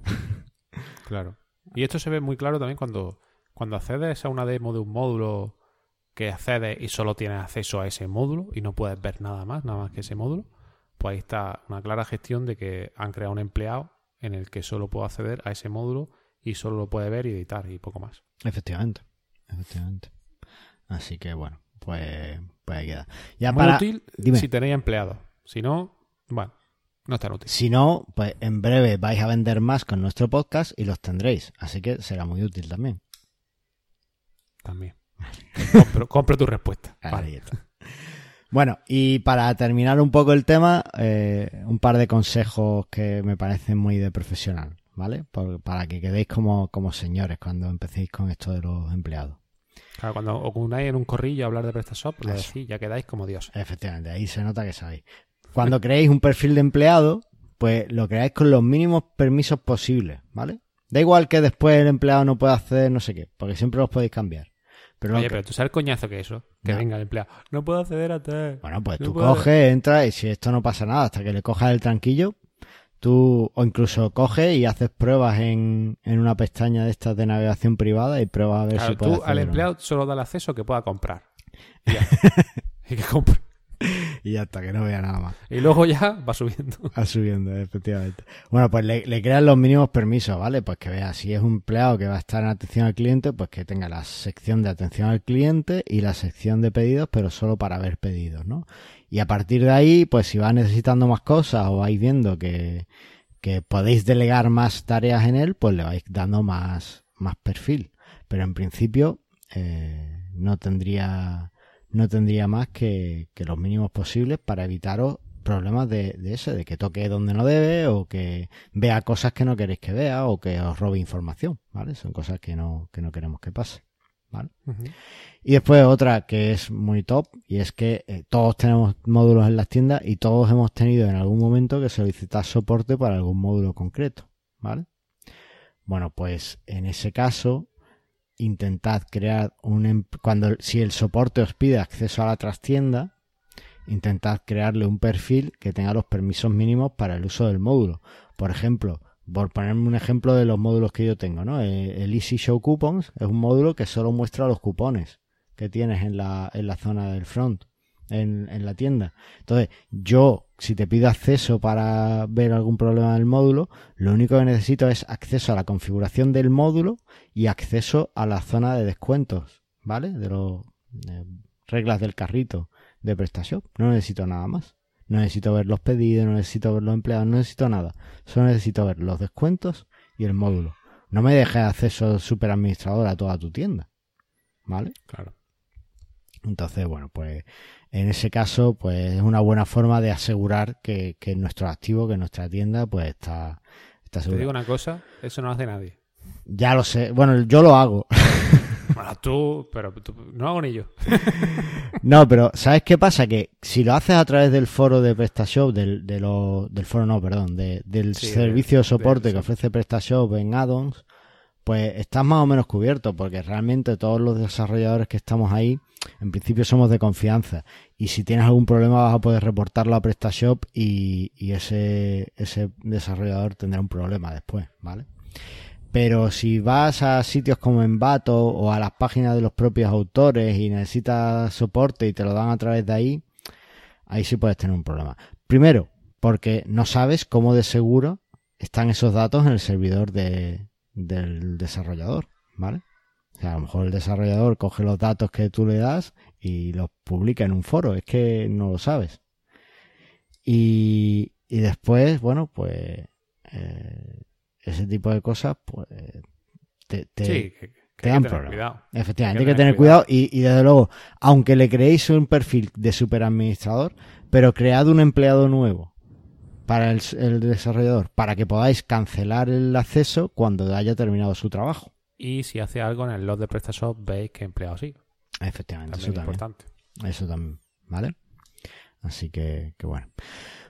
claro. Y esto se ve muy claro también cuando, cuando accedes a una demo de un módulo que accedes y solo tienes acceso a ese módulo y no puedes ver nada más, nada más que ese módulo. Pues ahí está una clara gestión de que han creado un empleado en el que solo puedo acceder a ese módulo y solo lo puede ver y editar y poco más. Efectivamente, efectivamente. Así que bueno, pues, pues ahí queda. Ya Muy para, útil dime. si tenéis empleados. Si no, bueno, no es tan útil. si no, pues en breve vais a vender más con nuestro podcast y los tendréis. Así que será muy útil también. También. Compro, compro tu respuesta. Ahí Vale. está. Bueno, y para terminar un poco el tema, eh, un par de consejos que me parecen muy de profesional, ¿vale? Por- para que quedéis como, como señores cuando empecéis con esto de los empleados. Claro, cuando os unáis en un corrillo a hablar de PrestaShop, lo Eso. decís, ya quedáis como Dios. Efectivamente, ahí se nota que sabéis. Cuando creéis un perfil de empleado, pues lo creáis con los mínimos permisos posibles, ¿vale? Da igual que después el empleado no pueda acceder no sé qué, porque siempre los podéis cambiar. Pero, Oye, que- pero tú sabes el coñazo que es eso. Que No. venga el empleado. No puedo acceder a. Bueno, pues No tú coges, entras y si esto no pasa nada, hasta que le cojas el tranquillo, tú o incluso coges y haces pruebas en, en una pestaña de estas de navegación privada y pruebas a ver Claro, si puedes tú al empleado solo da el acceso que pueda comprar. Y ya. y que compre. y ya está, que no vea nada más. Y luego ya va subiendo. Va subiendo, efectivamente. Bueno, pues le, le crean los mínimos permisos, ¿vale? Pues que vea, si es un empleado que va a estar en atención al cliente, pues que tenga la sección de atención al cliente y la sección de pedidos, pero solo para ver pedidos, ¿no? Y a partir de ahí, pues si va necesitando más cosas o vais viendo que, que podéis delegar más tareas en él, pues le vais dando más, más perfil. Pero en principio, eh, no tendría no tendría más que, que los mínimos posibles para evitaros problemas de, de ese, de que toque donde no debe o que vea cosas que no queréis que vea o que os robe información, ¿vale? Son cosas que no, que no queremos que pase, ¿vale? Y después otra que es muy top y es que eh, todos tenemos módulos en las tiendas y todos hemos tenido en algún momento que solicitar soporte para algún módulo concreto, ¿vale? Bueno, pues en ese caso intentad crear un em- cuando si el soporte os pide acceso a la trastienda, intentad crearle un perfil que tenga los permisos mínimos para el uso del módulo. Por ejemplo, por ponerme un ejemplo de los módulos que yo tengo, ¿no? Eh, El Easy Show Coupons es un módulo que solo muestra los cupones que tienes en la, en la zona del front, en, la tienda. Entonces, yo, si te pido acceso para ver algún problema del módulo, lo único que necesito es acceso a la configuración del módulo y acceso a la zona de descuentos, ¿vale? De las reglas del carrito de PrestaShop. No necesito nada más. No necesito ver los pedidos, no necesito ver los empleados, no necesito nada. Solo necesito ver los descuentos y el módulo. No me dejes acceso super administrador a toda tu tienda. ¿Vale? Claro. Entonces, bueno, pues en ese caso, pues es una buena forma de asegurar que, que nuestro activo, que nuestra tienda, pues está, está Te segura. digo una cosa, eso no lo hace nadie. Ya lo sé. Bueno, yo lo hago. Bueno, tú, pero tú- no lo hago ni yo. No, pero ¿sabes qué pasa? Que si lo haces a través del foro de PrestaShop, del, de lo- del foro no, perdón, de- del Sí, servicio de soporte de- que ofrece PrestaShop en addons, pues estás más o menos cubierto, porque realmente todos los desarrolladores que estamos ahí, en principio somos de confianza. Y si tienes algún problema vas a poder reportarlo a PrestaShop y, ese, desarrollador tendrá un problema después, ¿vale? Pero si vas a sitios como Envato o a las páginas de los propios autores y necesitas soporte y te lo dan a través de ahí, ahí sí puedes tener un problema. Primero, porque no sabes cómo de seguro están esos datos en el servidor de, del desarrollador, ¿vale? O sea, a lo mejor el desarrollador coge los datos que tú le das y los publica en un foro, es que no lo sabes. Y, y después, bueno, pues eh, ese tipo de cosas, pues te, te- sí, que, te dan problemas. cuidado. Efectivamente, Hay que tener cuidado y, y desde luego, aunque le creéis un perfil de superadministrador, pero cread un empleado nuevo para el, el desarrollador, para que podáis cancelar el acceso cuando haya terminado su trabajo. Y si hace algo en el log de PrestaShop, veis que empleado sí. Efectivamente, También eso es también. importante. Eso también, ¿vale? Así que, que bueno.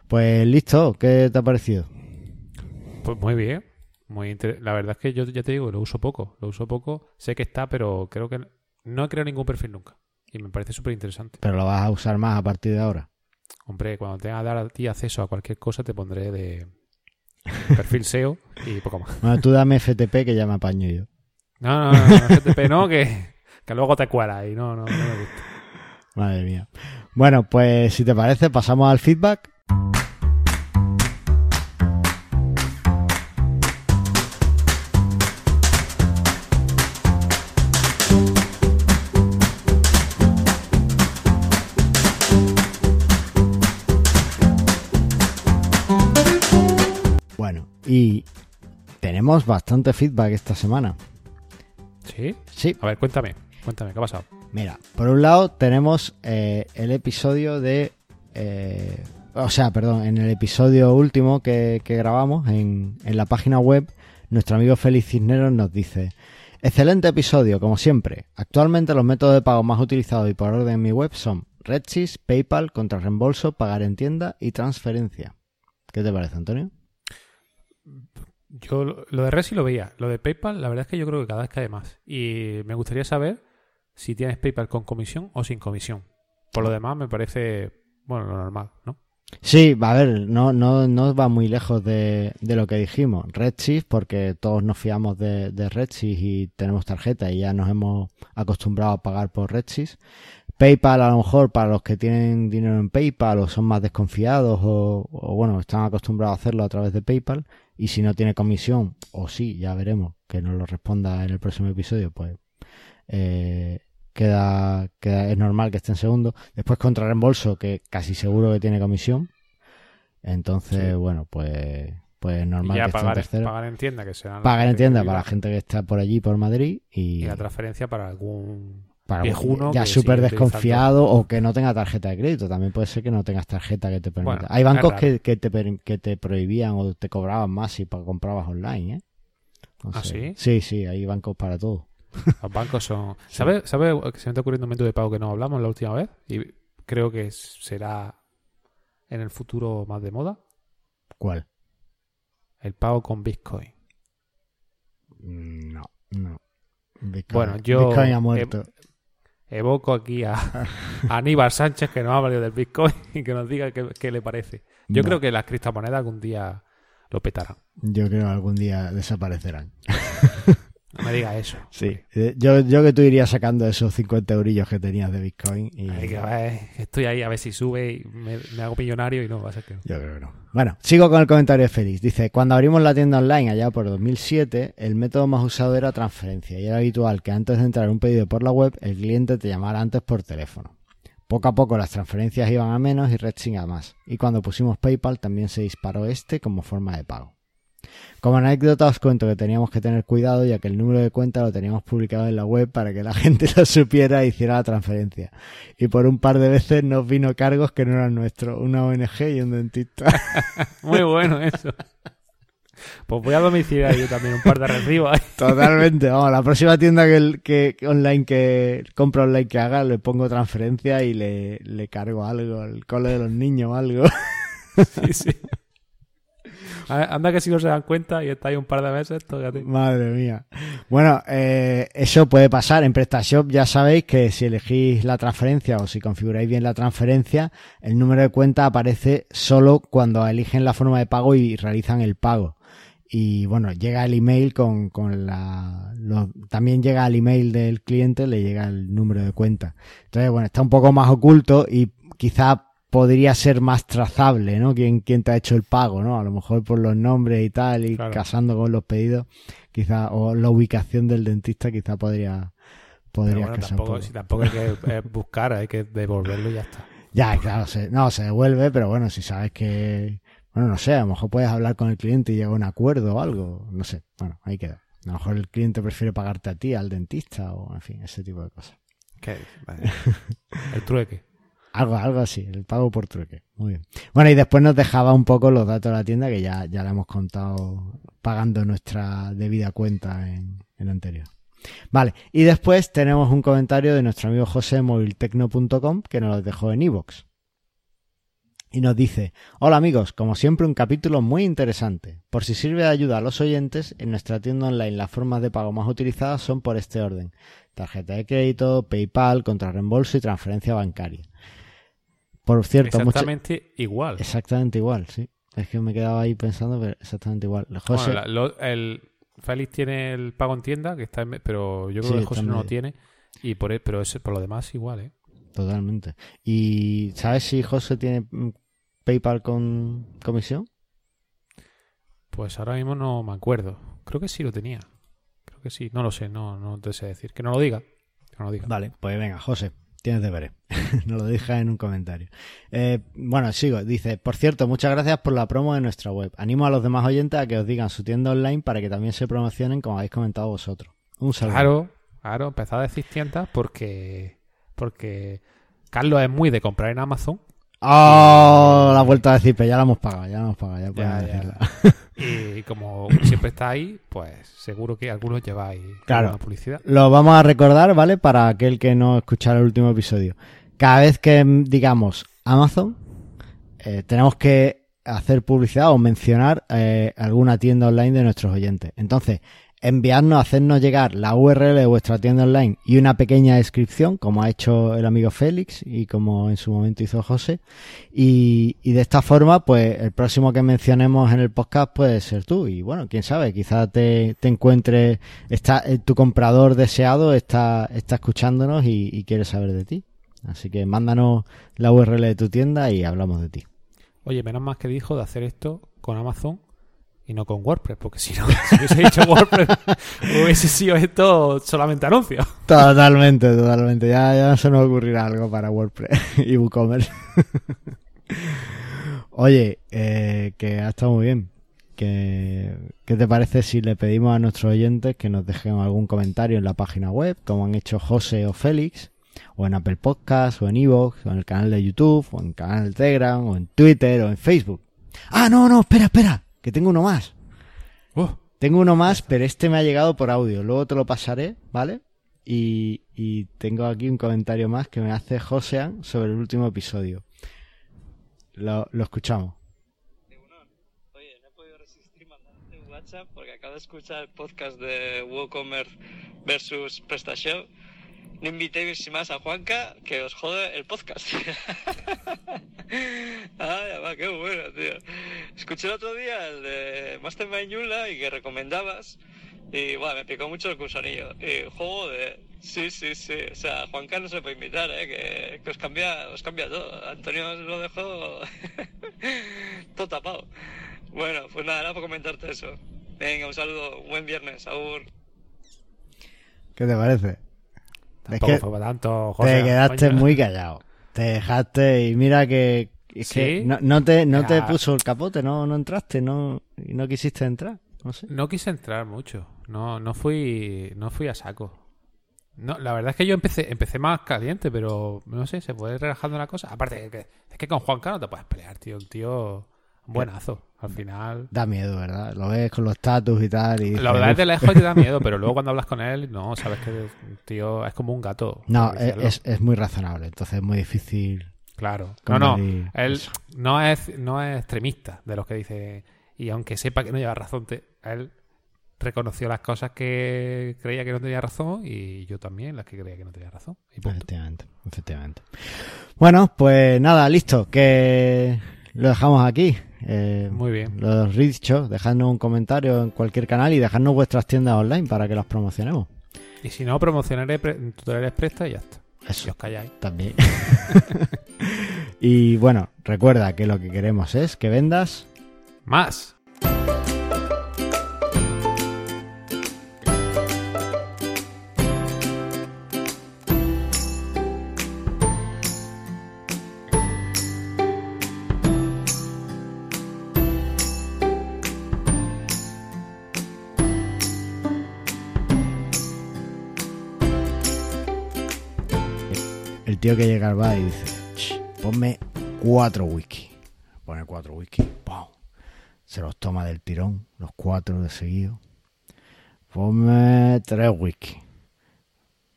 Pues listo, ¿qué te ha parecido? Pues muy bien. Muy inter- La verdad es que yo ya te digo, lo uso poco. Lo uso poco. Sé que está, pero creo que no he creado ningún perfil nunca. Y me parece súper interesante. Pero lo vas a usar más a partir de ahora. Hombre, cuando tenga que dar a ti acceso a cualquier cosa, te pondré de perfil SEO y poco más. Bueno, tú dame FTP que ya me apaño yo. No, no, no, no, FTP no, que, que luego te cuela y no, no, no me gusta. Madre mía. Bueno, pues si te parece, pasamos al feedback. Bueno, y tenemos bastante feedback esta semana. ¿Sí? Sí, A ver, cuéntame. Cuéntame, ¿qué ha pasado? Mira, por un lado tenemos eh, el episodio de... eh, o sea, perdón, en el episodio último que, que grabamos en, en la página web, nuestro amigo Félix Cisneros nos dice, excelente episodio, como siempre. Actualmente los métodos de pago más utilizados y por orden en mi web son Redsys, PayPal, contra reembolso, pagar en tienda y transferencia. ¿Qué te parece, Antonio? Yo lo de Resi lo veía. Lo de PayPal, la verdad es que yo creo que cada vez cae más. Y me gustaría saber si tienes PayPal con comisión o sin comisión. Por lo demás, me parece, bueno, lo normal, ¿no? Sí, a ver, no, no, no va muy lejos de, de lo que dijimos. Redsys, porque todos nos fiamos de, de Redsys y tenemos tarjeta y ya nos hemos acostumbrado a pagar por Redsys. PayPal a lo mejor para los que tienen dinero en PayPal o son más desconfiados o, o, bueno, están acostumbrados a hacerlo a través de PayPal y si no tiene comisión o sí, ya veremos que nos lo responda en el próximo episodio, pues eh, queda, queda, es normal que esté en segundo. Después contra reembolso, que casi seguro que tiene comisión. Entonces, sí. bueno, pues pues normal y ya que pagar, esté en tercero. pagar en tienda que será Pagar en tienda para la gente que está por allí por Madrid y, y la transferencia para algún para viejuno ya súper desconfiado utilizando. o que no tenga tarjeta de crédito. También puede ser que no tengas tarjeta que te permita. Bueno, Hay bancos que, que, te, que te prohibían o te cobraban más si comprabas online, ¿eh? ¿Ah, sí? Sí, sí, hay bancos para todo. Los bancos son. ¿Sabes sabe que se me está ocurriendo un método de pago que no hablamos la última vez? Y creo que será en el futuro más de moda. ¿Cuál? El pago con Bitcoin. Mm, No, no. Bitcoin, Bueno, yo- Bitcoin ha muerto. Evoco aquí a, a Aníbal Sánchez que nos hable del Bitcoin y que nos diga qué, qué le parece. Yo No. creo que las criptomonedas algún día lo petarán. Yo creo que algún día desaparecerán. No me digas eso. Sí. Eh, Yo, yo que tú irías sacando esos 50 eurillos que tenías de Bitcoin y... Que ver, estoy ahí a ver si sube y me, me hago millonario y no va a ser que. Yo creo que no. Bueno, sigo con el comentario de Félix. Dice, cuando abrimos la tienda online allá por 2007, el método más usado era transferencia y era habitual que antes de entrar un pedido por la web, el cliente te llamara antes por teléfono. Poco a poco las transferencias iban a menos y Redsing a más. Y cuando pusimos PayPal también se disparó este como forma de pago. Como anécdota os cuento que teníamos que tener cuidado ya que el número de cuenta lo teníamos publicado en la web para que la gente lo supiera e hiciera la transferencia. Y por un par de veces nos vino cargos que no eran nuestros, una ONG y un dentista. Muy bueno eso. Pues voy a domiciliar yo también un par de recibos. Totalmente, vamos, la próxima tienda que que online que compra online que haga, le pongo transferencia y le, le cargo algo, el cole de los niños o algo. Sí, sí. Anda que si no se dan cuenta y está ahí un par de meses, tócate. Madre mía. Bueno, eh, eso puede pasar. En PrestaShop ya sabéis que si elegís la transferencia o si configuráis bien la transferencia, el número de cuenta aparece solo cuando eligen la forma de pago y realizan el pago. Y bueno, llega el email con, con la... también llega al email del cliente, le llega el número de cuenta. Entonces, bueno, está un poco más oculto y quizá podría ser más trazable, ¿no? ¿Quién, quién te ha hecho el pago, ¿no? A lo mejor por los nombres y tal y Claro. casando con los pedidos, quizá, o la ubicación del dentista quizá podría, podría bueno, casar tampoco, poco. si tampoco hay que eh, buscar, hay que devolverlo y ya está. Ya, claro, se, no, se devuelve, pero bueno, si sabes que, bueno, no sé, a lo mejor puedes hablar con el cliente y llegar a un acuerdo o algo, no sé, bueno, ahí queda. A lo mejor el cliente prefiere pagarte a ti, al dentista, o en fin, ese tipo de cosas. ¿Qué? Vale. El trueque. Algo, algo así, el pago por truque. Muy bien. Bueno, y después nos dejaba un poco los datos de la tienda que ya, ya le hemos contado pagando nuestra debida cuenta en el anterior. Vale, y después tenemos un comentario de nuestro amigo José moviltecno.com que nos lo dejó en iVoox. Y nos dice, hola amigos, como siempre un capítulo muy interesante. Por si sirve de ayuda a los oyentes, en nuestra tienda online las formas de pago más utilizadas son por este orden. Tarjeta de crédito, PayPal, contrarreembolso y transferencia bancaria. Por cierto, Exactamente igual. exactamente igual, sí. Es que me quedaba ahí pensando, pero exactamente igual. José, Bueno, la- lo- el Félix tiene el pago en tienda, que está en- pero yo creo Sí, que José no lo tiene. Y por, e- pero por lo demás igual, ¿eh? totalmente. ¿Y sabes si José tiene mm, PayPal con comisión? Pues ahora mismo no me acuerdo. Creo que sí lo tenía. Creo que sí. No lo sé, no, no te sé decir. Que no lo diga. Que no lo diga. Vale, pues venga, José, tienes deberes. Nos lo dejas en un comentario. Eh, bueno, sigo. Dice, por cierto, muchas gracias por la promo de nuestra web. Animo a los demás oyentes a que os digan su tienda online para que también se promocionen como habéis comentado vosotros. Un saludo. Claro, claro, empezad a decir tiendas porque, porque Carlos es muy de comprar en Amazon ¡Oh! La vuelta de Cipe, ya la hemos pagado, ya la hemos pagado, ya podemos Ya, ya. Y como siempre está ahí, pues seguro que algunos lleváis Claro. publicidad. Lo vamos a recordar, ¿vale? Para aquel que no escuchara el último episodio. Cada vez que mm, digamos Amazon, eh, tenemos que hacer publicidad o mencionar eh, alguna tienda online de nuestros oyentes. Entonces, enviarnos, hacernos llegar la URL de vuestra tienda online y una pequeña descripción, como ha hecho el amigo Félix y como en su momento hizo José. Y, de esta forma, pues el próximo que mencionemos en el podcast puede ser tú. Y bueno, quién sabe, quizá te, te encuentre, está, eh, tu comprador deseado está, está escuchándonos y, y quiere saber de ti. Así que mándanos la URL de tu tienda y hablamos de ti. Oye, menos más que dijo de hacer esto con Amazon y no con WordPress, porque si no, si hubiese dicho WordPress, hubiese sido esto solamente anuncio. Totalmente, totalmente. Ya, ya se nos ocurrirá algo para WordPress y WooCommerce. Oye, eh, que ha estado muy bien. ¿Qué, ¿Qué te parece si le pedimos a nuestros oyentes que nos dejen algún comentario en la página web, como han hecho José o Félix, o en Apple Podcasts, o en Evox, o en el canal de YouTube, o en el canal de Telegram, o en Twitter, o en Facebook? Ah, no, no, espera, espera, que tengo uno más. Uh, Tengo uno más, pero este me ha llegado por audio. Luego te lo pasaré, ¿vale? Y, y tengo aquí un comentario más que me hace Josean sobre el último episodio. Lo, lo escuchamos. Oye, no he podido resistir mandarte un WhatsApp porque acabo de escuchar el podcast de WooCommerce versus PrestaShop. No invitéis más a Juanca que os jode el podcast. Ay, va, qué bueno, tío. Escuché el otro día el de Mastermind Yula y que recomendabas. Y bueno, me picó mucho el cursonillo. Y joder, sí, sí, sí. O sea, Juanca no se puede invitar, ¿eh? Que, que os, cambia, os cambia todo. Antonio os lo dejó todo tapado. Bueno, pues nada, era por comentarte eso. Venga, un saludo, un buen viernes, Agur. ¿Qué te parece? Tampoco que fue para tanto, te quedaste coño. muy callado. Te dejaste y mira que, es que ¿Sí? no, no te, no te puso el capote, no, no entraste, no, no quisiste entrar. No sé. No quise entrar mucho. No, no fui, no fui a saco. No, la verdad es que yo empecé, empecé más caliente, pero no sé, se fue relajando la cosa. Aparte, de que, es que con Juanca no te puedes pelear, tío. Un tío buenazo. Al final. Da miedo, ¿verdad? Lo ves con los tatus y tal. Y La verdad es de lejos te da miedo, pero luego cuando hablas con él, no, sabes que tío es como un gato. No, es, es, muy razonable, entonces es muy difícil. Claro. No, no. Él eso. no es, no es extremista de los que dice. Y aunque sepa que no lleva razón, te- él reconoció las cosas que creía que no tenía razón y yo también las que creía que no tenía razón. Y. Efectivamente, efectivamente. Bueno, pues nada, listo, que lo dejamos aquí. Eh, Muy bien. Lo dicho, dejadnos un comentario en cualquier canal y dejadnos vuestras tiendas online para que las promocionemos. Y si no, promocionaré pre- tutoriales presta y ya está. Eso Si os calláis. también. y bueno, recuerda que lo que queremos es que vendas ¡Más! Tío que llega al y dice, "Ch, ponme cuatro whisky. Pone cuatro whisky. ¡pum! Se los toma del tirón, los cuatro de seguido. Ponme tres whisky.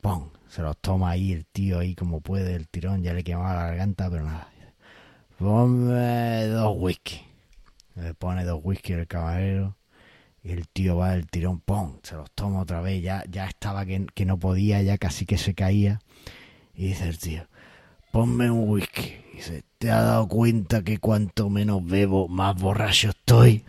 ¡Pum! Se los toma ahí el tío ahí como puede, el tirón, ya le quemaba la garganta, pero nada. Ponme dos whisky. Le pone dos whisky el caballero. Y el tío va del tirón, ¡pum! Se los toma otra vez. Ya, ya estaba que, que no podía, ya casi que se caía. Y dice el tío, ponme un whisky. Y dice, ¿te has dado cuenta que cuanto menos bebo, más borracho estoy?